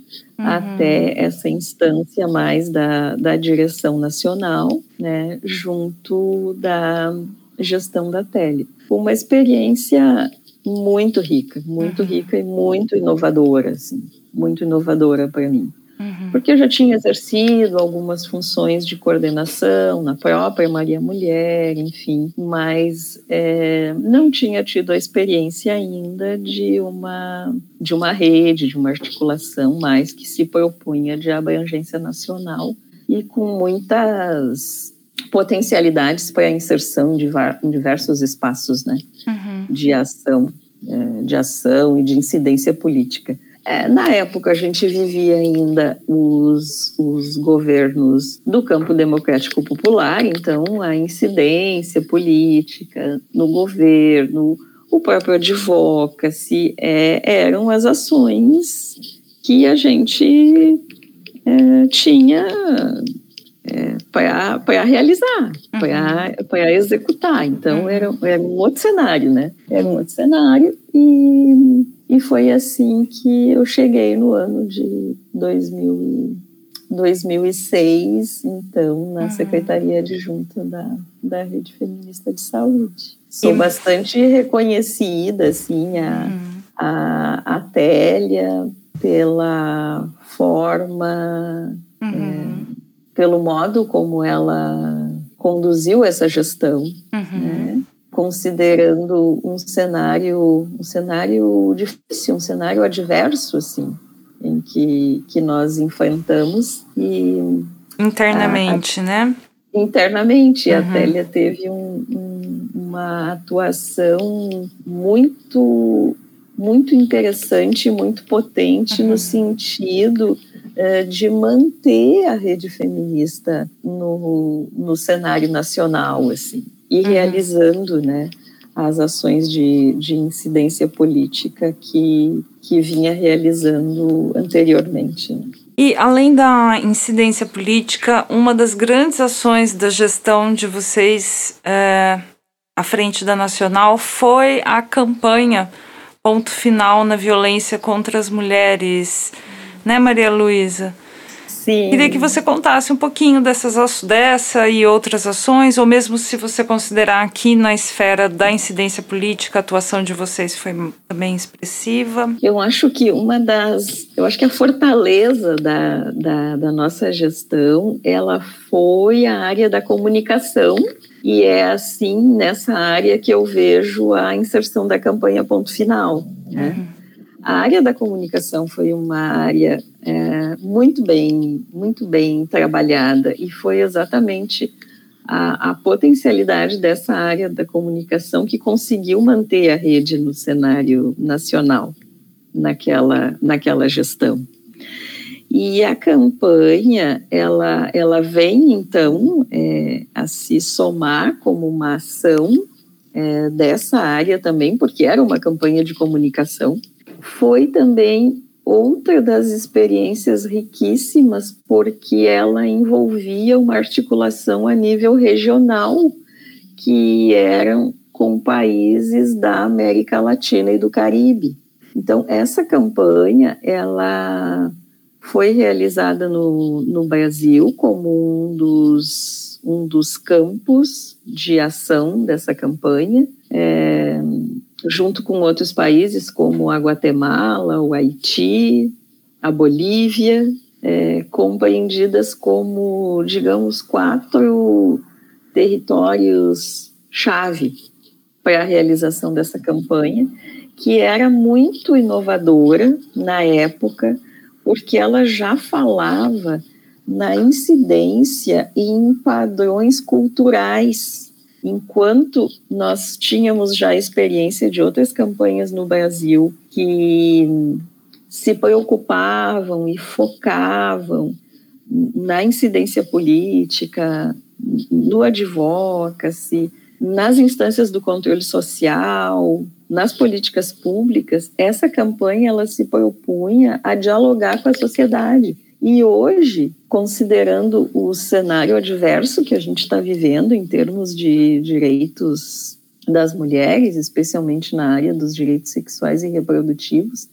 até essa instância mais da, da direção nacional, né, junto da gestão da tele. Uma experiência muito rica, muito uhum. rica e muito inovadora, assim, muito inovadora para mim. Uhum. Porque eu já tinha exercido algumas funções de coordenação na própria Maria Mulher, enfim, mas é, não tinha tido a experiência ainda de uma, de uma rede, de uma articulação mais que se propunha de abrangência nacional e com muitas potencialidades para a inserção de em diversos espaços né, uhum. de ação, é, de ação e de incidência política. É, na época, a gente vivia ainda os, os governos do campo democrático popular, então a incidência política no governo, o próprio advocacy, é, eram as ações que a gente é, tinha é, para realizar, uhum. para executar. Então, uhum. era, era um outro cenário, né? Era um outro cenário e, e foi assim que eu cheguei no ano de 2000, 2006, então, na uhum. Secretaria Adjunta da, da Rede Feminista de Saúde. Sou e... bastante reconhecida, assim, a, uhum. a, a Télia pela forma... É, pelo modo como ela conduziu essa gestão, uhum. né? Considerando um cenário, um cenário difícil, um cenário adverso, assim, em que, que nós enfrentamos e, internamente, a, né? Internamente, uhum. a Télia teve um, um, uma atuação muito muito interessante, muito potente uhum. no sentido de manter a rede feminista no, no cenário nacional, assim, e uhum. realizando, né, as ações de, de incidência política que, que vinha realizando anteriormente. Né? E além da incidência política, uma das grandes ações da gestão de vocês é, à frente da Nacional foi a campanha Ponto Final na Violência contra as Mulheres, né, Maria Luísa? Sim. Queria que você contasse um pouquinho dessas, dessa e outras ações, ou mesmo se você considerar aqui na esfera da incidência política, a atuação de vocês foi também expressiva. Eu acho que uma das. Eu acho que a fortaleza da, da, da nossa gestão ela foi a área da comunicação. E é assim nessa área que eu vejo a inserção da campanha Ponto Final. Né? Uhum. A área da comunicação foi uma área é, muito bem, muito bem trabalhada e foi exatamente a, a, potencialidade dessa área da comunicação que conseguiu manter a rede no cenário nacional naquela, naquela gestão. E a campanha, ela, ela vem, então, é, a se somar como uma ação é, dessa área também, porque era uma campanha de comunicação, foi também outra das experiências riquíssimas, porque ela envolvia uma articulação a nível regional, que eram com países da América Latina e do Caribe. Então, essa campanha, ela foi realizada no, no Brasil como um dos, um dos campos de ação dessa campanha. É, junto com outros países como a Guatemala, o Haiti, a Bolívia, é, compreendidas como, digamos, quatro territórios-chave para a realização dessa campanha, que era muito inovadora na época, porque ela já falava na incidência em padrões culturais enquanto nós tínhamos já experiência de outras campanhas no Brasil que se preocupavam e focavam na incidência política, no advocacy, nas instâncias do controle social, nas políticas públicas, essa campanha ela se propunha a dialogar com a sociedade. E hoje, considerando o cenário adverso que a gente está vivendo em termos de direitos das mulheres, especialmente na área dos direitos sexuais e reprodutivos,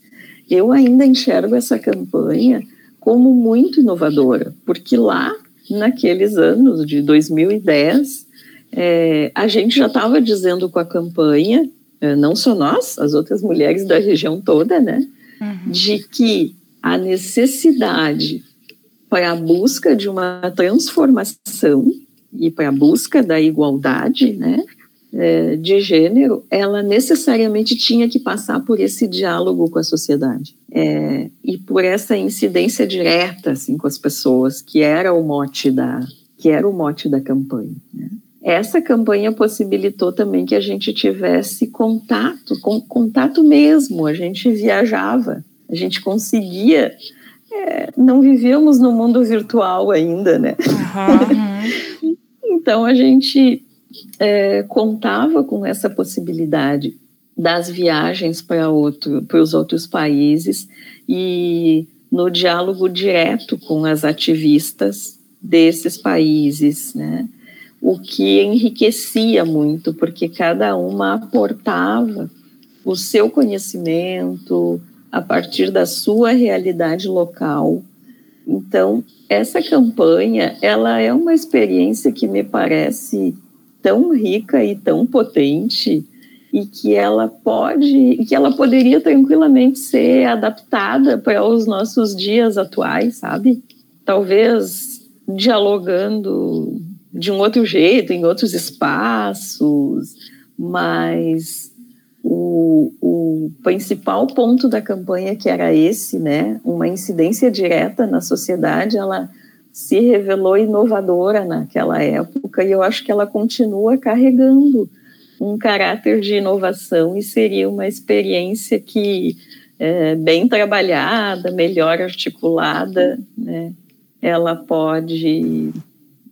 eu ainda enxergo essa campanha como muito inovadora, porque lá, naqueles anos de 2010, é, a gente já estava dizendo com a campanha, é, não só nós, as outras mulheres da região toda, né, uhum. de que a necessidade para a busca de uma transformação e para a busca da igualdade, né, é, de gênero, ela necessariamente tinha que passar por esse diálogo com a sociedade é, e por essa incidência direta assim com as pessoas, que era o mote da que era o mote da campanha. Né? Essa campanha possibilitou também que a gente tivesse contato, com, contato mesmo. A gente viajava, a gente conseguia. É, não vivíamos no mundo virtual ainda, né? Uhum. então a gente é, contava com essa possibilidade das viagens para outro, para os outros países e no diálogo direto com as ativistas desses países, né? O que enriquecia muito, porque cada uma aportava o seu conhecimento, a partir da sua realidade local. Então, essa campanha, ela é uma experiência que me parece tão rica e tão potente e que ela pode, que ela poderia tranquilamente ser adaptada para os nossos dias atuais, sabe? Talvez dialogando de um outro jeito, em outros espaços, mas o, o principal ponto da campanha, que era esse, né, uma incidência direta na sociedade, ela se revelou inovadora naquela época e eu acho que ela continua carregando um caráter de inovação e seria uma experiência que é, bem trabalhada, melhor articulada, né, ela pode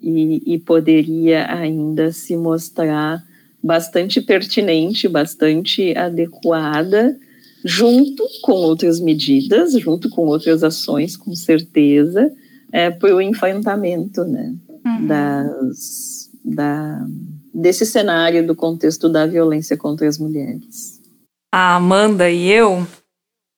e, e poderia ainda se mostrar bastante pertinente, bastante adequada, junto com outras medidas, junto com outras ações, com certeza, é, para o enfrentamento né, uhum. das, da, desse cenário do contexto da violência contra as mulheres. A Amanda e eu,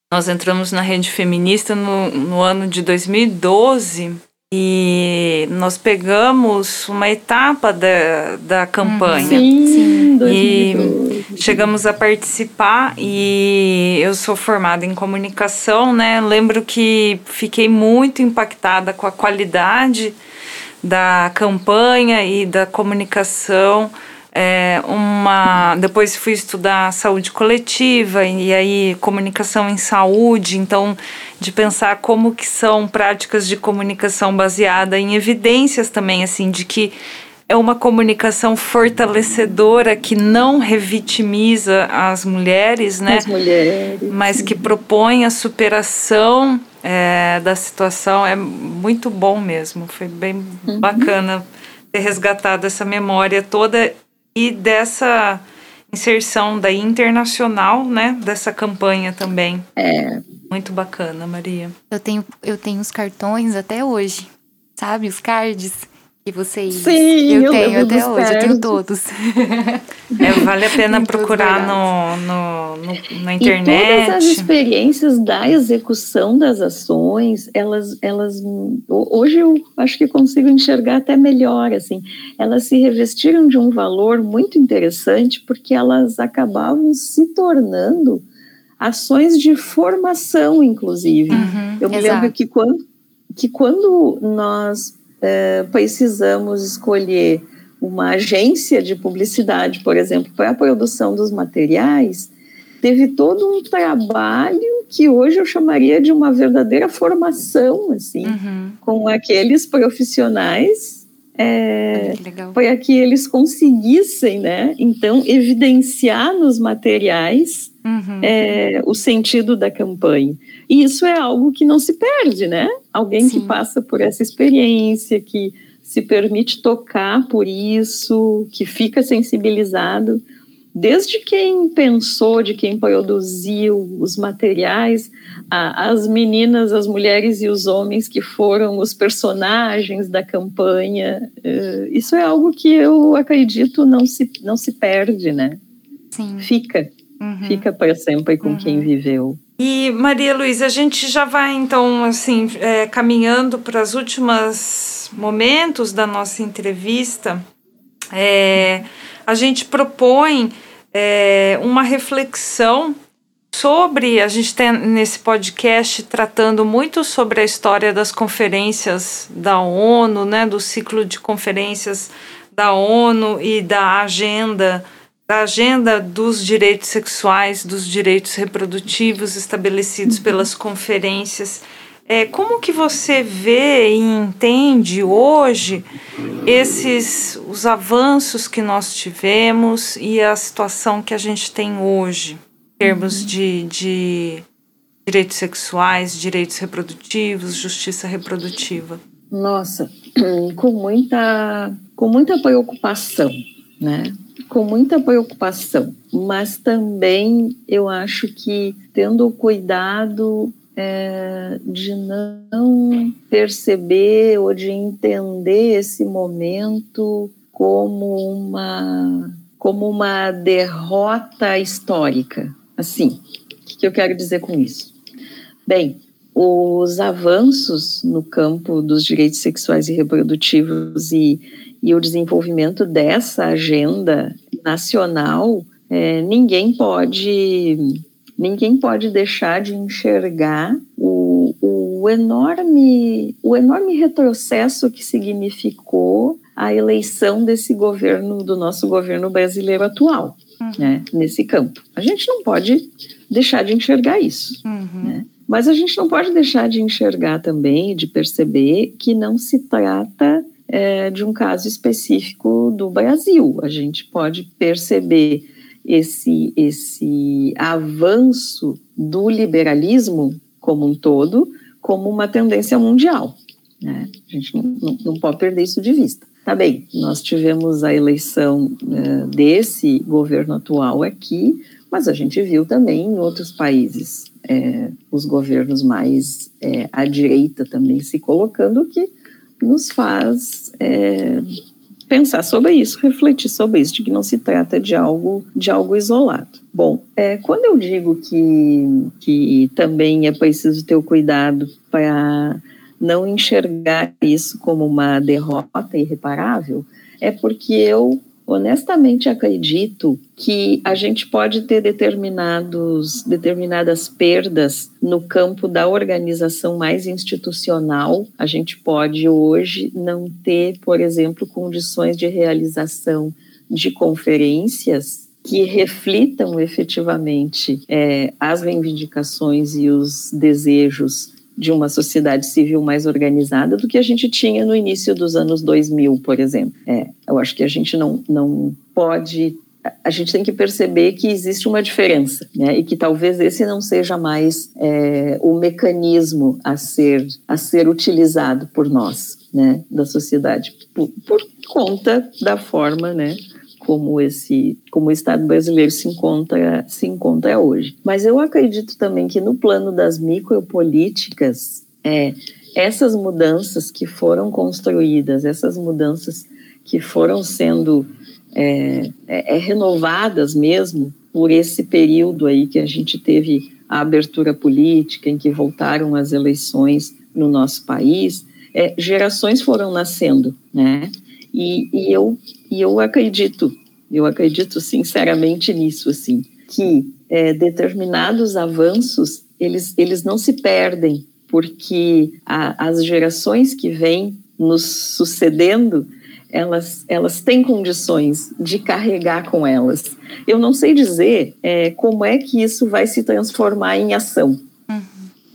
nós entramos na rede feminista no, no ano de 2012 e nós pegamos uma etapa da, da campanha. Sim, sim. E chegamos a participar e eu sou formada em comunicação, né? Lembro que fiquei muito impactada com a qualidade da campanha e da comunicação é, uma. Depois fui estudar saúde coletiva e, e aí comunicação em saúde, então de pensar como que são práticas de comunicação baseada em evidências também, assim, de que é uma comunicação fortalecedora que não revitimiza as mulheres, né? As mulheres. Mas que propõe a superação é, da situação. É muito bom mesmo. Foi bem uhum. bacana ter resgatado essa memória toda e dessa inserção da internacional, né, dessa campanha também. É. Muito bacana, Maria. Eu tenho, eu tenho os cartões até hoje, sabe? Os cards que vocês. Sim, eu, eu tenho até hoje, eu tenho todos. é, vale a pena procurar no, no, no, na internet. E todas as experiências da execução das ações, elas, elas. Hoje eu acho que consigo enxergar até melhor, assim. Elas se revestiram de um valor muito interessante, porque elas acabavam se tornando ações de formação, inclusive. Uhum, eu me exato. lembro que quando, que quando nós é, precisamos escolher uma agência de publicidade, por exemplo, para a produção dos materiais, teve todo um trabalho que hoje eu chamaria de uma verdadeira formação, assim, uhum. com aqueles profissionais é, para que eles conseguissem, né, então, evidenciar nos materiais uhum. é, o sentido da campanha. E isso é algo que não se perde, né? Alguém Sim. que passa por essa experiência, que se permite tocar por isso, que fica sensibilizado, desde quem pensou, de quem produziu os materiais, a, as meninas, as mulheres e os homens que foram os personagens da campanha. Uh, isso é algo que eu acredito não se, não se perde, né? Sim. Fica. Uhum. Fica para sempre com uhum. quem viveu. E Maria Luísa, a gente já vai então assim é, caminhando para os últimos momentos da nossa entrevista. É, a gente propõe é, uma reflexão sobre a gente tem nesse podcast tratando muito sobre a história das conferências da ONU, né, do ciclo de conferências da ONU e da agenda da agenda dos direitos sexuais, dos direitos reprodutivos estabelecidos uhum. pelas conferências. É, como que você vê e entende hoje esses os avanços que nós tivemos e a situação que a gente tem hoje em termos uhum. de, de direitos sexuais, direitos reprodutivos, justiça reprodutiva? Nossa, com muita, com muita preocupação, né? com muita preocupação, mas também eu acho que tendo cuidado é, de não perceber ou de entender esse momento como uma como uma derrota histórica. Assim, o que eu quero dizer com isso? Bem, os avanços no campo dos direitos sexuais e reprodutivos e e o desenvolvimento dessa agenda nacional, é, ninguém pode ninguém pode deixar de enxergar o, o, enorme o enorme retrocesso que significou a eleição desse governo do nosso governo brasileiro atual, uhum. né, nesse campo. A gente não pode deixar de enxergar isso. Uhum. Né? Mas a gente não pode deixar de enxergar também, de perceber que não se trata é, de um caso específico do Brasil. A gente pode perceber esse, esse avanço do liberalismo como um todo como uma tendência mundial. Né? A gente não, não, pode perder isso de vista. Tá bem, nós tivemos a eleição é, desse governo atual aqui, mas a gente viu também em outros países é, os governos mais é, à direita também se colocando, que nos faz é, pensar sobre isso, refletir sobre isso, de que não se trata de algo, de algo isolado. Bom, é, quando eu digo que, que também é preciso ter o cuidado para não enxergar isso como uma derrota irreparável, é porque eu honestamente acredito que a gente pode ter determinados, determinadas perdas no campo da organização mais institucional. A gente pode hoje não ter, por exemplo, condições de realização de conferências que reflitam efetivamente é, as reivindicações e os desejos de uma sociedade civil mais organizada do que a gente tinha no início dos anos 2000, por exemplo. É, eu acho que a gente não, não pode. A gente tem que perceber que existe uma diferença, né? E que talvez esse não seja mais é, o mecanismo a ser, a ser utilizado por nós, né, da sociedade, por, por conta da forma, né, como esse como o Estado brasileiro se encontra se encontra hoje. Mas eu acredito também que no plano das micropolíticas, é, essas mudanças que foram construídas, essas mudanças que foram sendo é, é, é renovadas mesmo por esse período aí que a gente teve a abertura política, em que voltaram as eleições no nosso país, é, gerações foram nascendo, né? E, e, eu, e eu acredito, eu acredito sinceramente nisso, assim, que é, determinados avanços, eles, eles não se perdem, porque a, as gerações que vêm nos sucedendo, elas, elas têm condições de carregar com elas. Eu não sei dizer é, como é que isso vai se transformar em ação,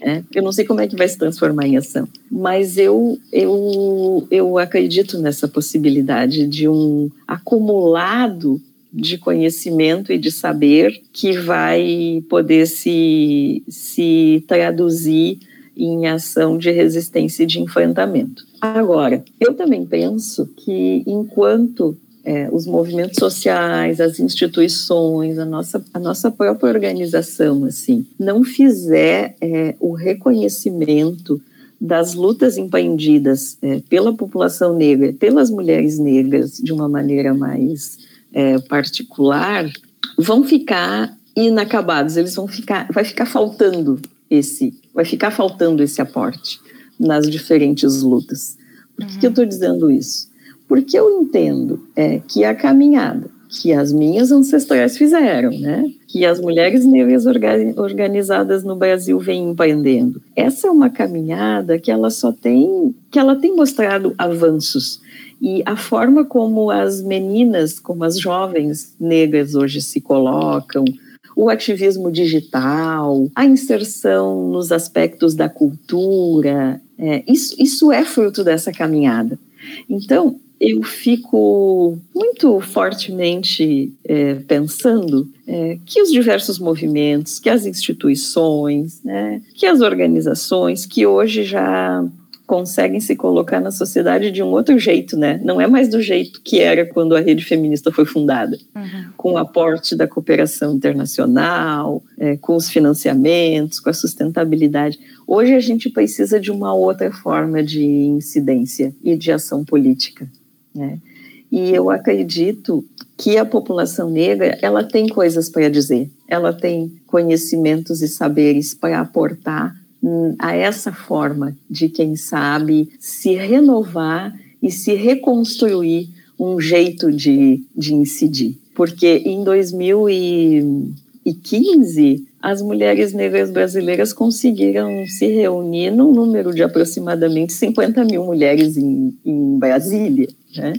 é, eu não sei como é que vai se transformar em ação, mas eu, eu, eu acredito nessa possibilidade de um acumulado de conhecimento e de saber que vai poder se, se traduzir em ação de resistência e de enfrentamento. Agora, eu também penso que enquanto é, os movimentos sociais, as instituições, a nossa, a nossa própria organização, assim, não fizer é, o reconhecimento das lutas empreendidas é, pela população negra, pelas mulheres negras, de uma maneira mais é, particular, vão ficar inacabados. Eles vão ficar, vai ficar faltando esse, vai ficar faltando esse aporte nas diferentes lutas. Por que, uhum. que eu estou dizendo isso? Porque eu entendo é, que a caminhada que as minhas ancestrais fizeram, né? Que as mulheres negras organizadas no Brasil vêm empreendendo. Essa é uma caminhada que ela só tem, que ela tem mostrado avanços e a forma como as meninas, como as jovens negras hoje se colocam, o ativismo digital, a inserção nos aspectos da cultura, é, isso, isso é fruto dessa caminhada. Então, eu fico muito fortemente é, pensando é, que os diversos movimentos, que as instituições, né, que as organizações que hoje já conseguem se colocar na sociedade de um outro jeito, né? Não é mais do jeito que era quando a rede feminista foi fundada, uhum. com o aporte da cooperação internacional, é, com os financiamentos, com a sustentabilidade. Hoje a gente precisa de uma outra forma de incidência e de ação política. Né? E eu acredito que a população negra ela tem coisas para dizer, ela tem conhecimentos e saberes para aportar hum, a essa forma de quem sabe se renovar e se reconstruir um jeito de, de incidir. Porque em 2015 as mulheres negras brasileiras conseguiram se reunir num número de aproximadamente 50 mil mulheres em, em Brasília. Né?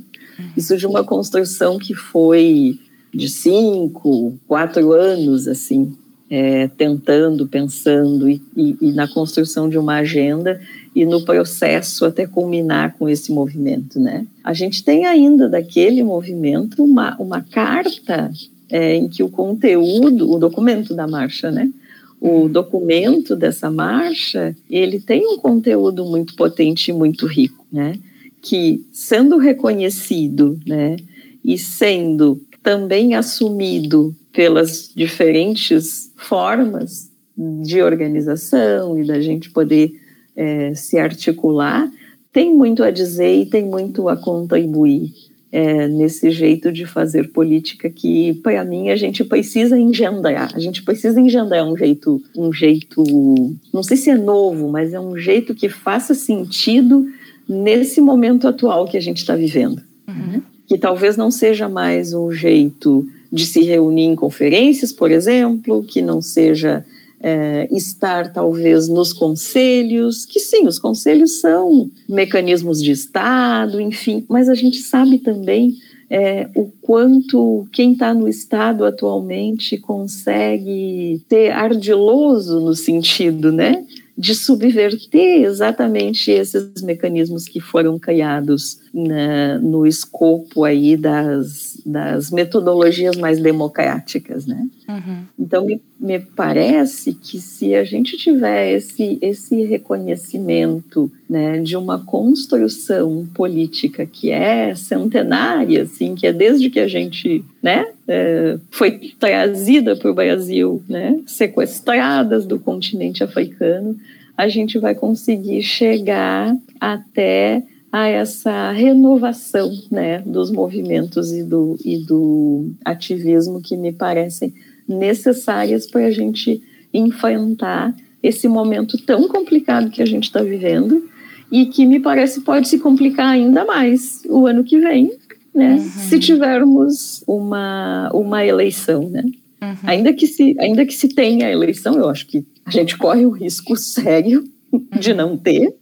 Isso de uma construção que foi de cinco, quatro anos, assim, é, tentando, pensando e, e, e, na construção de uma agenda e no processo até culminar com esse movimento, né? A gente tem ainda daquele movimento uma, uma carta é, em que o conteúdo, o documento da marcha, né? O documento dessa marcha, ele tem um conteúdo muito potente e muito rico, né? Que sendo reconhecido, né? E sendo também assumido pelas diferentes formas de organização e da gente poder é, se articular, tem muito a dizer e tem muito a contribuir é, nesse jeito de fazer política que, para mim, a gente precisa engendrar. A gente precisa engendrar um jeito, um jeito, não sei se é novo, mas é um jeito que faça sentido nesse momento atual que a gente está vivendo. Uhum. Que talvez não seja mais um jeito de se reunir em conferências, por exemplo, que não seja é, estar talvez nos conselhos, que sim, os conselhos são mecanismos de Estado, enfim, mas a gente sabe também é, o quanto quem está no Estado atualmente consegue ter ardiloso no sentido, né? De subverter exatamente esses mecanismos que foram criados na, no escopo aí das, das metodologias mais democráticas, né? Uhum. Então me, me parece que se a gente tiver esse, esse reconhecimento né, de uma construção política que é centenária, assim, que é desde que a gente né, é, foi trazida para o Brasil, né, sequestradas do continente africano, a gente vai conseguir chegar até a essa renovação né, dos movimentos e do, e do ativismo que me parecem necessárias para a gente enfrentar esse momento tão complicado que a gente está vivendo e que me parece pode se complicar ainda mais o ano que vem, né? Uhum. Se tivermos uma, uma eleição, né? Uhum. Ainda, que se, ainda que se tenha a eleição, eu acho que a gente corre o risco sério de não ter,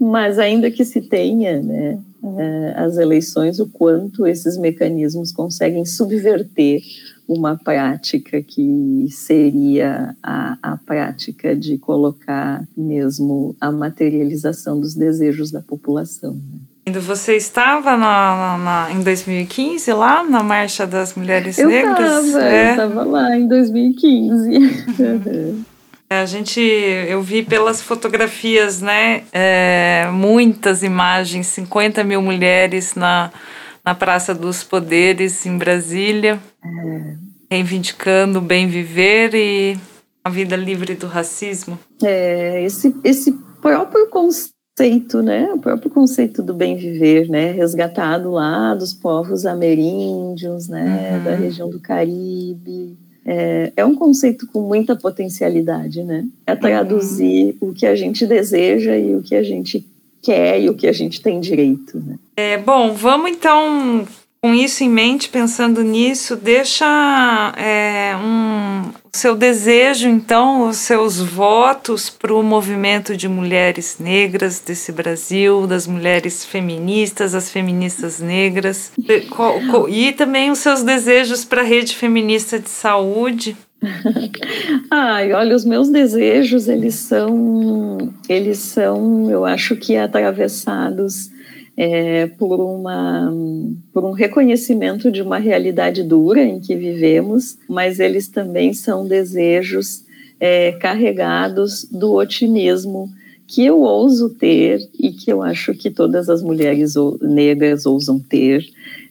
mas ainda que se tenha, né, eh, as eleições, o quanto esses mecanismos conseguem subverter uma prática que seria a, a prática de colocar mesmo a materialização dos desejos da população. Né? Você estava na, na, na, em 2015 lá na Marcha das Mulheres eu Negras? Tava, é. Eu estava lá em 2015. A gente, eu vi pelas fotografias, né? É, muitas imagens, 50 mil mulheres na, na Praça dos Poderes, em Brasília, é. reivindicando o bem viver e a vida livre do racismo. É, esse, esse próprio conceito, né, o próprio conceito do bem viver, né, resgatado lá dos povos ameríndios, né, uhum. da região do Caribe, é, é, um conceito com muita potencialidade, né? É traduzir uhum. o que a gente deseja e o que a gente quer e o que a gente tem direito. Né? É, bom, vamos então, com isso em mente, pensando nisso, deixa é, um, o seu desejo, então, os seus votos para o movimento de mulheres negras desse Brasil, das mulheres feministas, as feministas negras, e também os seus desejos para a rede feminista de saúde. Ai, olha, os meus desejos, eles são, eles são, eu acho que atravessados é, por, uma, por um reconhecimento de uma realidade dura em que vivemos, mas eles também são desejos é, carregados do otimismo que eu ouso ter e que eu acho que todas as mulheres negras ousam ter,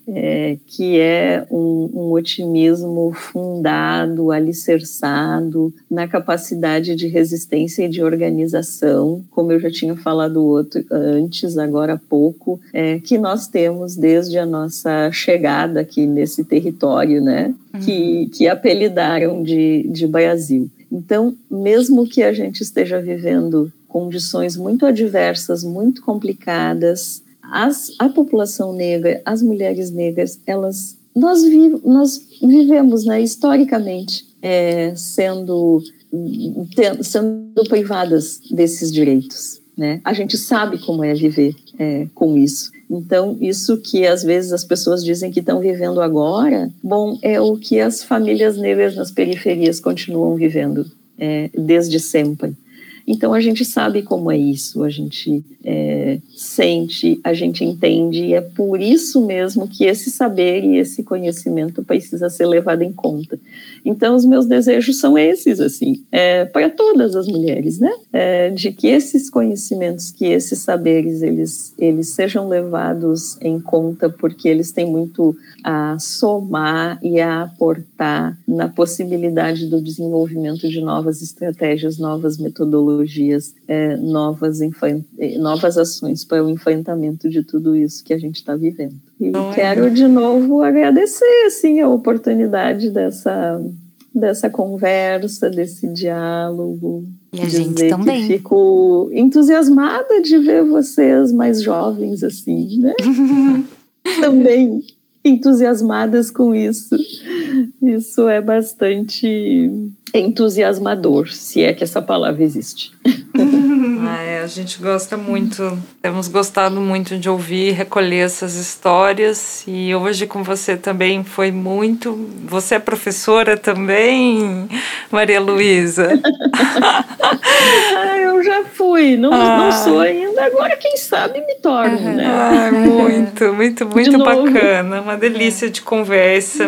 é, que é um, um, otimismo fundado, alicerçado na capacidade de resistência e de organização, como eu já tinha falado outro, antes, agora há pouco, é, que nós temos desde a nossa chegada aqui nesse território, né, uhum. que, que apelidaram de, de Brasil. Então, mesmo que a gente esteja vivendo condições muito adversas, muito complicadas, as, a população negra, as mulheres negras, elas nós, vi, nós vivemos né, historicamente é, sendo, sendo privadas desses direitos. né? A gente sabe como é viver é, com isso. Então, isso que às vezes as pessoas dizem que estão vivendo agora, bom, é o que as famílias negras nas periferias continuam vivendo é, desde sempre. Então a gente sabe como é isso, a gente é, sente, a gente entende, e é por isso mesmo que esse saber e esse conhecimento precisa ser levado em conta. Então os meus desejos são esses, assim, é, para todas as mulheres, né? É, de que esses conhecimentos, que esses saberes, eles, eles sejam levados em conta, porque eles têm muito a somar e a aportar na possibilidade do desenvolvimento de novas estratégias, novas metodologias é, novas, novas ações para o enfrentamento de tudo isso que a gente está vivendo. E Não quero é. de novo agradecer assim, a oportunidade dessa, dessa conversa, desse diálogo. E a gente também. fico entusiasmada de ver vocês mais jovens assim, né? também entusiasmadas com isso. Isso é bastante entusiasmador, se é que essa palavra existe. Ah, é, a gente gosta muito, temos gostado muito de ouvir, recolher essas histórias e hoje com você também foi muito. Você é professora também, Maria Luísa? ah, eu já fui, não, ah. não sou ainda, agora quem sabe me torno, né? Ah, muito, muito, muito bacana, uma delícia de conversa.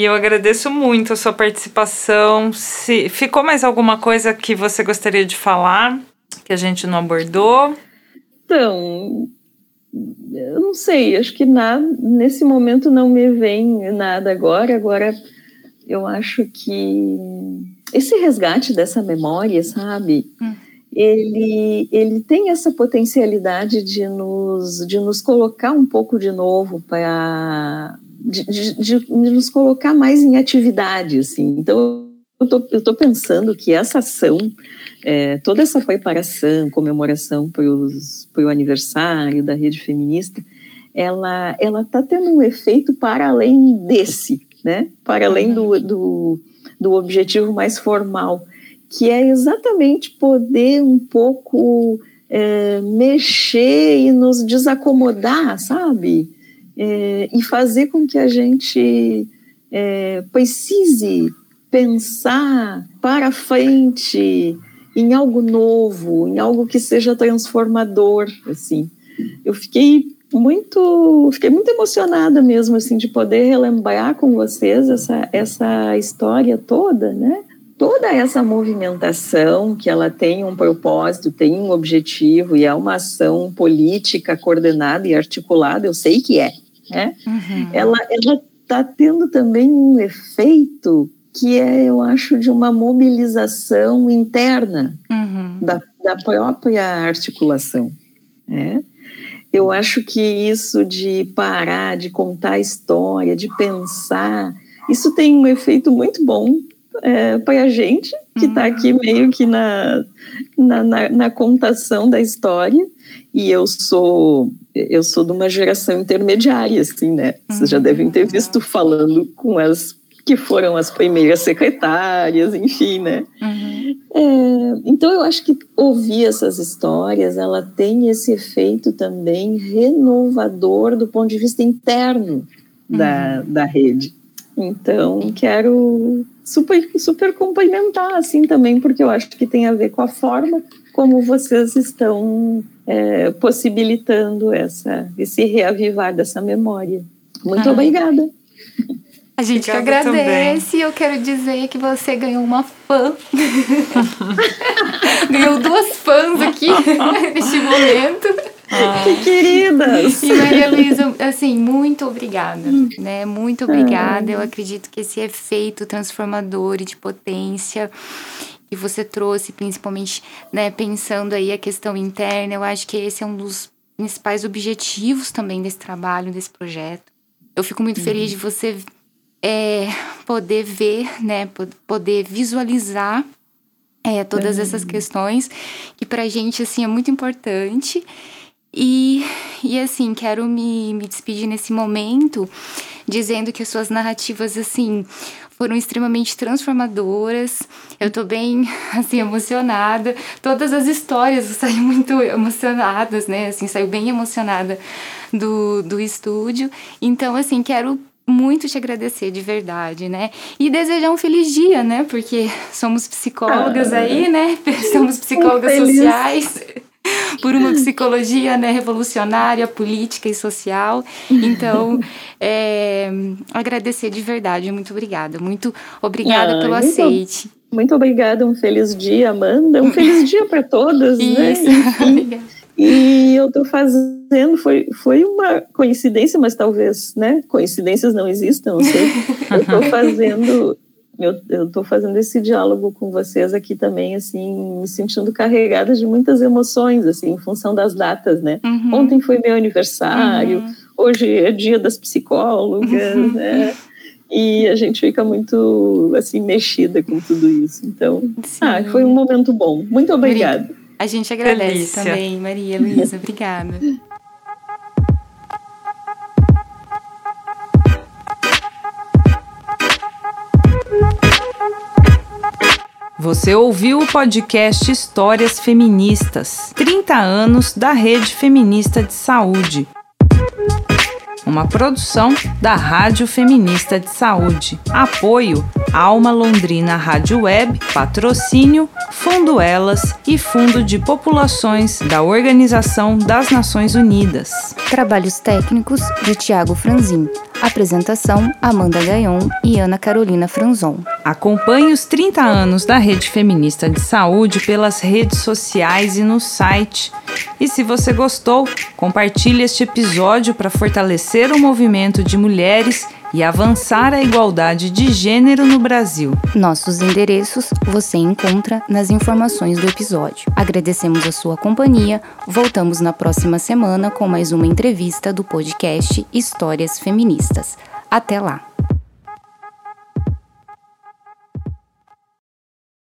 E eu agradeço muito a sua participação. Se ficou mais alguma coisa que você gostaria de falar que a gente não abordou? Então, eu não sei, acho que nada, nesse momento não me vem nada agora. Agora, eu acho que esse resgate dessa memória, sabe? Hum. Ele, ele tem essa potencialidade de nos, de nos colocar um pouco de novo para de, de, de, nos colocar mais em atividade, assim. Então, eu tô, pensando que essa ação, é, toda essa preparação, comemoração para o aniversário da rede feminista, ela ela está tendo um efeito para além desse, né? Para além do, do, do objetivo mais formal, que é exatamente poder um pouco é, mexer e nos desacomodar, sabe? é, e fazer com que a gente é, precise pensar para frente em algo novo, em algo que seja transformador, assim. Eu fiquei muito, fiquei muito emocionada mesmo, assim, de poder relembrar com vocês essa, essa história toda, né? Toda essa movimentação que ela tem um propósito, tem um objetivo e é uma ação política coordenada e articulada, eu sei que é, né? Uhum. Ela está tendo também um efeito que é, eu acho, de uma mobilização interna uhum. da, da própria articulação. Né? Eu acho que isso de parar, de contar a história, de pensar, isso tem um efeito muito bom é, para a gente que está aqui uhum. meio que na, na, na, na, contação da história e eu sou eu sou de uma geração intermediária assim né vocês já devem ter visto falando com as que foram as primeiras secretárias enfim né uhum. é, então eu acho que ouvir essas histórias ela tem esse efeito também renovador do ponto de vista interno da, uhum. da rede então quero super, super complementar, assim, também, porque eu acho que tem a ver com a forma como vocês estão é, possibilitando essa, esse reavivar dessa memória. Muito ah. obrigada. A gente que agradece. Também. Eu quero dizer que você ganhou uma fã. ganhou duas fãs aqui neste momento. Ah. Que queridas! E Maria Luísa, assim, muito obrigada, né? Muito obrigada. Eu acredito que esse efeito transformador e de potência que você trouxe, principalmente, né, pensando aí a questão interna, eu acho que esse é um dos principais objetivos também desse trabalho, desse projeto. Eu fico muito uhum. feliz de você é, poder ver, né, poder visualizar é, todas uhum. essas questões que pra gente, assim, é muito importante e, e assim, quero me, me despedir nesse momento dizendo que as suas narrativas, assim, foram extremamente transformadoras. Eu tô bem, assim, emocionada. Todas as histórias eu saí muito emocionadas, né? Assim, saiu bem emocionada do, do estúdio. Então, assim, quero muito te agradecer de verdade, né? E desejar um feliz dia, né? Porque somos psicólogas ah, aí, né? Somos psicólogas um sociais por uma psicologia né, revolucionária, política e social. Então, é, agradecer de verdade, muito obrigada. Muito obrigada ah, pelo aceite. Muito obrigada, um feliz dia, Amanda. Um feliz dia para todos, né? Enfim, e eu estou fazendo, foi, foi uma coincidência, mas talvez, né? Coincidências não existam, não sei. Eu estou fazendo eu estou fazendo esse diálogo com vocês aqui também, assim, me sentindo carregada de muitas emoções, assim, em função das datas, né? Uhum. Ontem foi meu aniversário, uhum. hoje é dia das psicólogas, uhum. né? E a gente fica muito, assim, mexida com tudo isso. Então, ah, foi um momento bom. Muito obrigada. A gente agradece Delícia. também, Maria Luísa. Obrigada. Você ouviu o podcast Histórias Feministas 30 anos da Rede Feminista de Saúde. Uma produção da Rádio Feminista de Saúde. Apoio Alma Londrina Rádio Web, patrocínio Fundo Elas e Fundo de Populações da Organização das Nações Unidas. Trabalhos técnicos de Tiago Franzin. Apresentação: Amanda Gaion e Ana Carolina Franzon. Acompanhe os 30 anos da Rede Feminista de Saúde pelas redes sociais e no site. E se você gostou, compartilhe este episódio para fortalecer o movimento de mulheres e avançar a igualdade de gênero no Brasil. Nossos endereços você encontra nas informações do episódio. Agradecemos a sua companhia. Voltamos na próxima semana com mais uma entrevista do podcast Histórias Feministas. Até lá!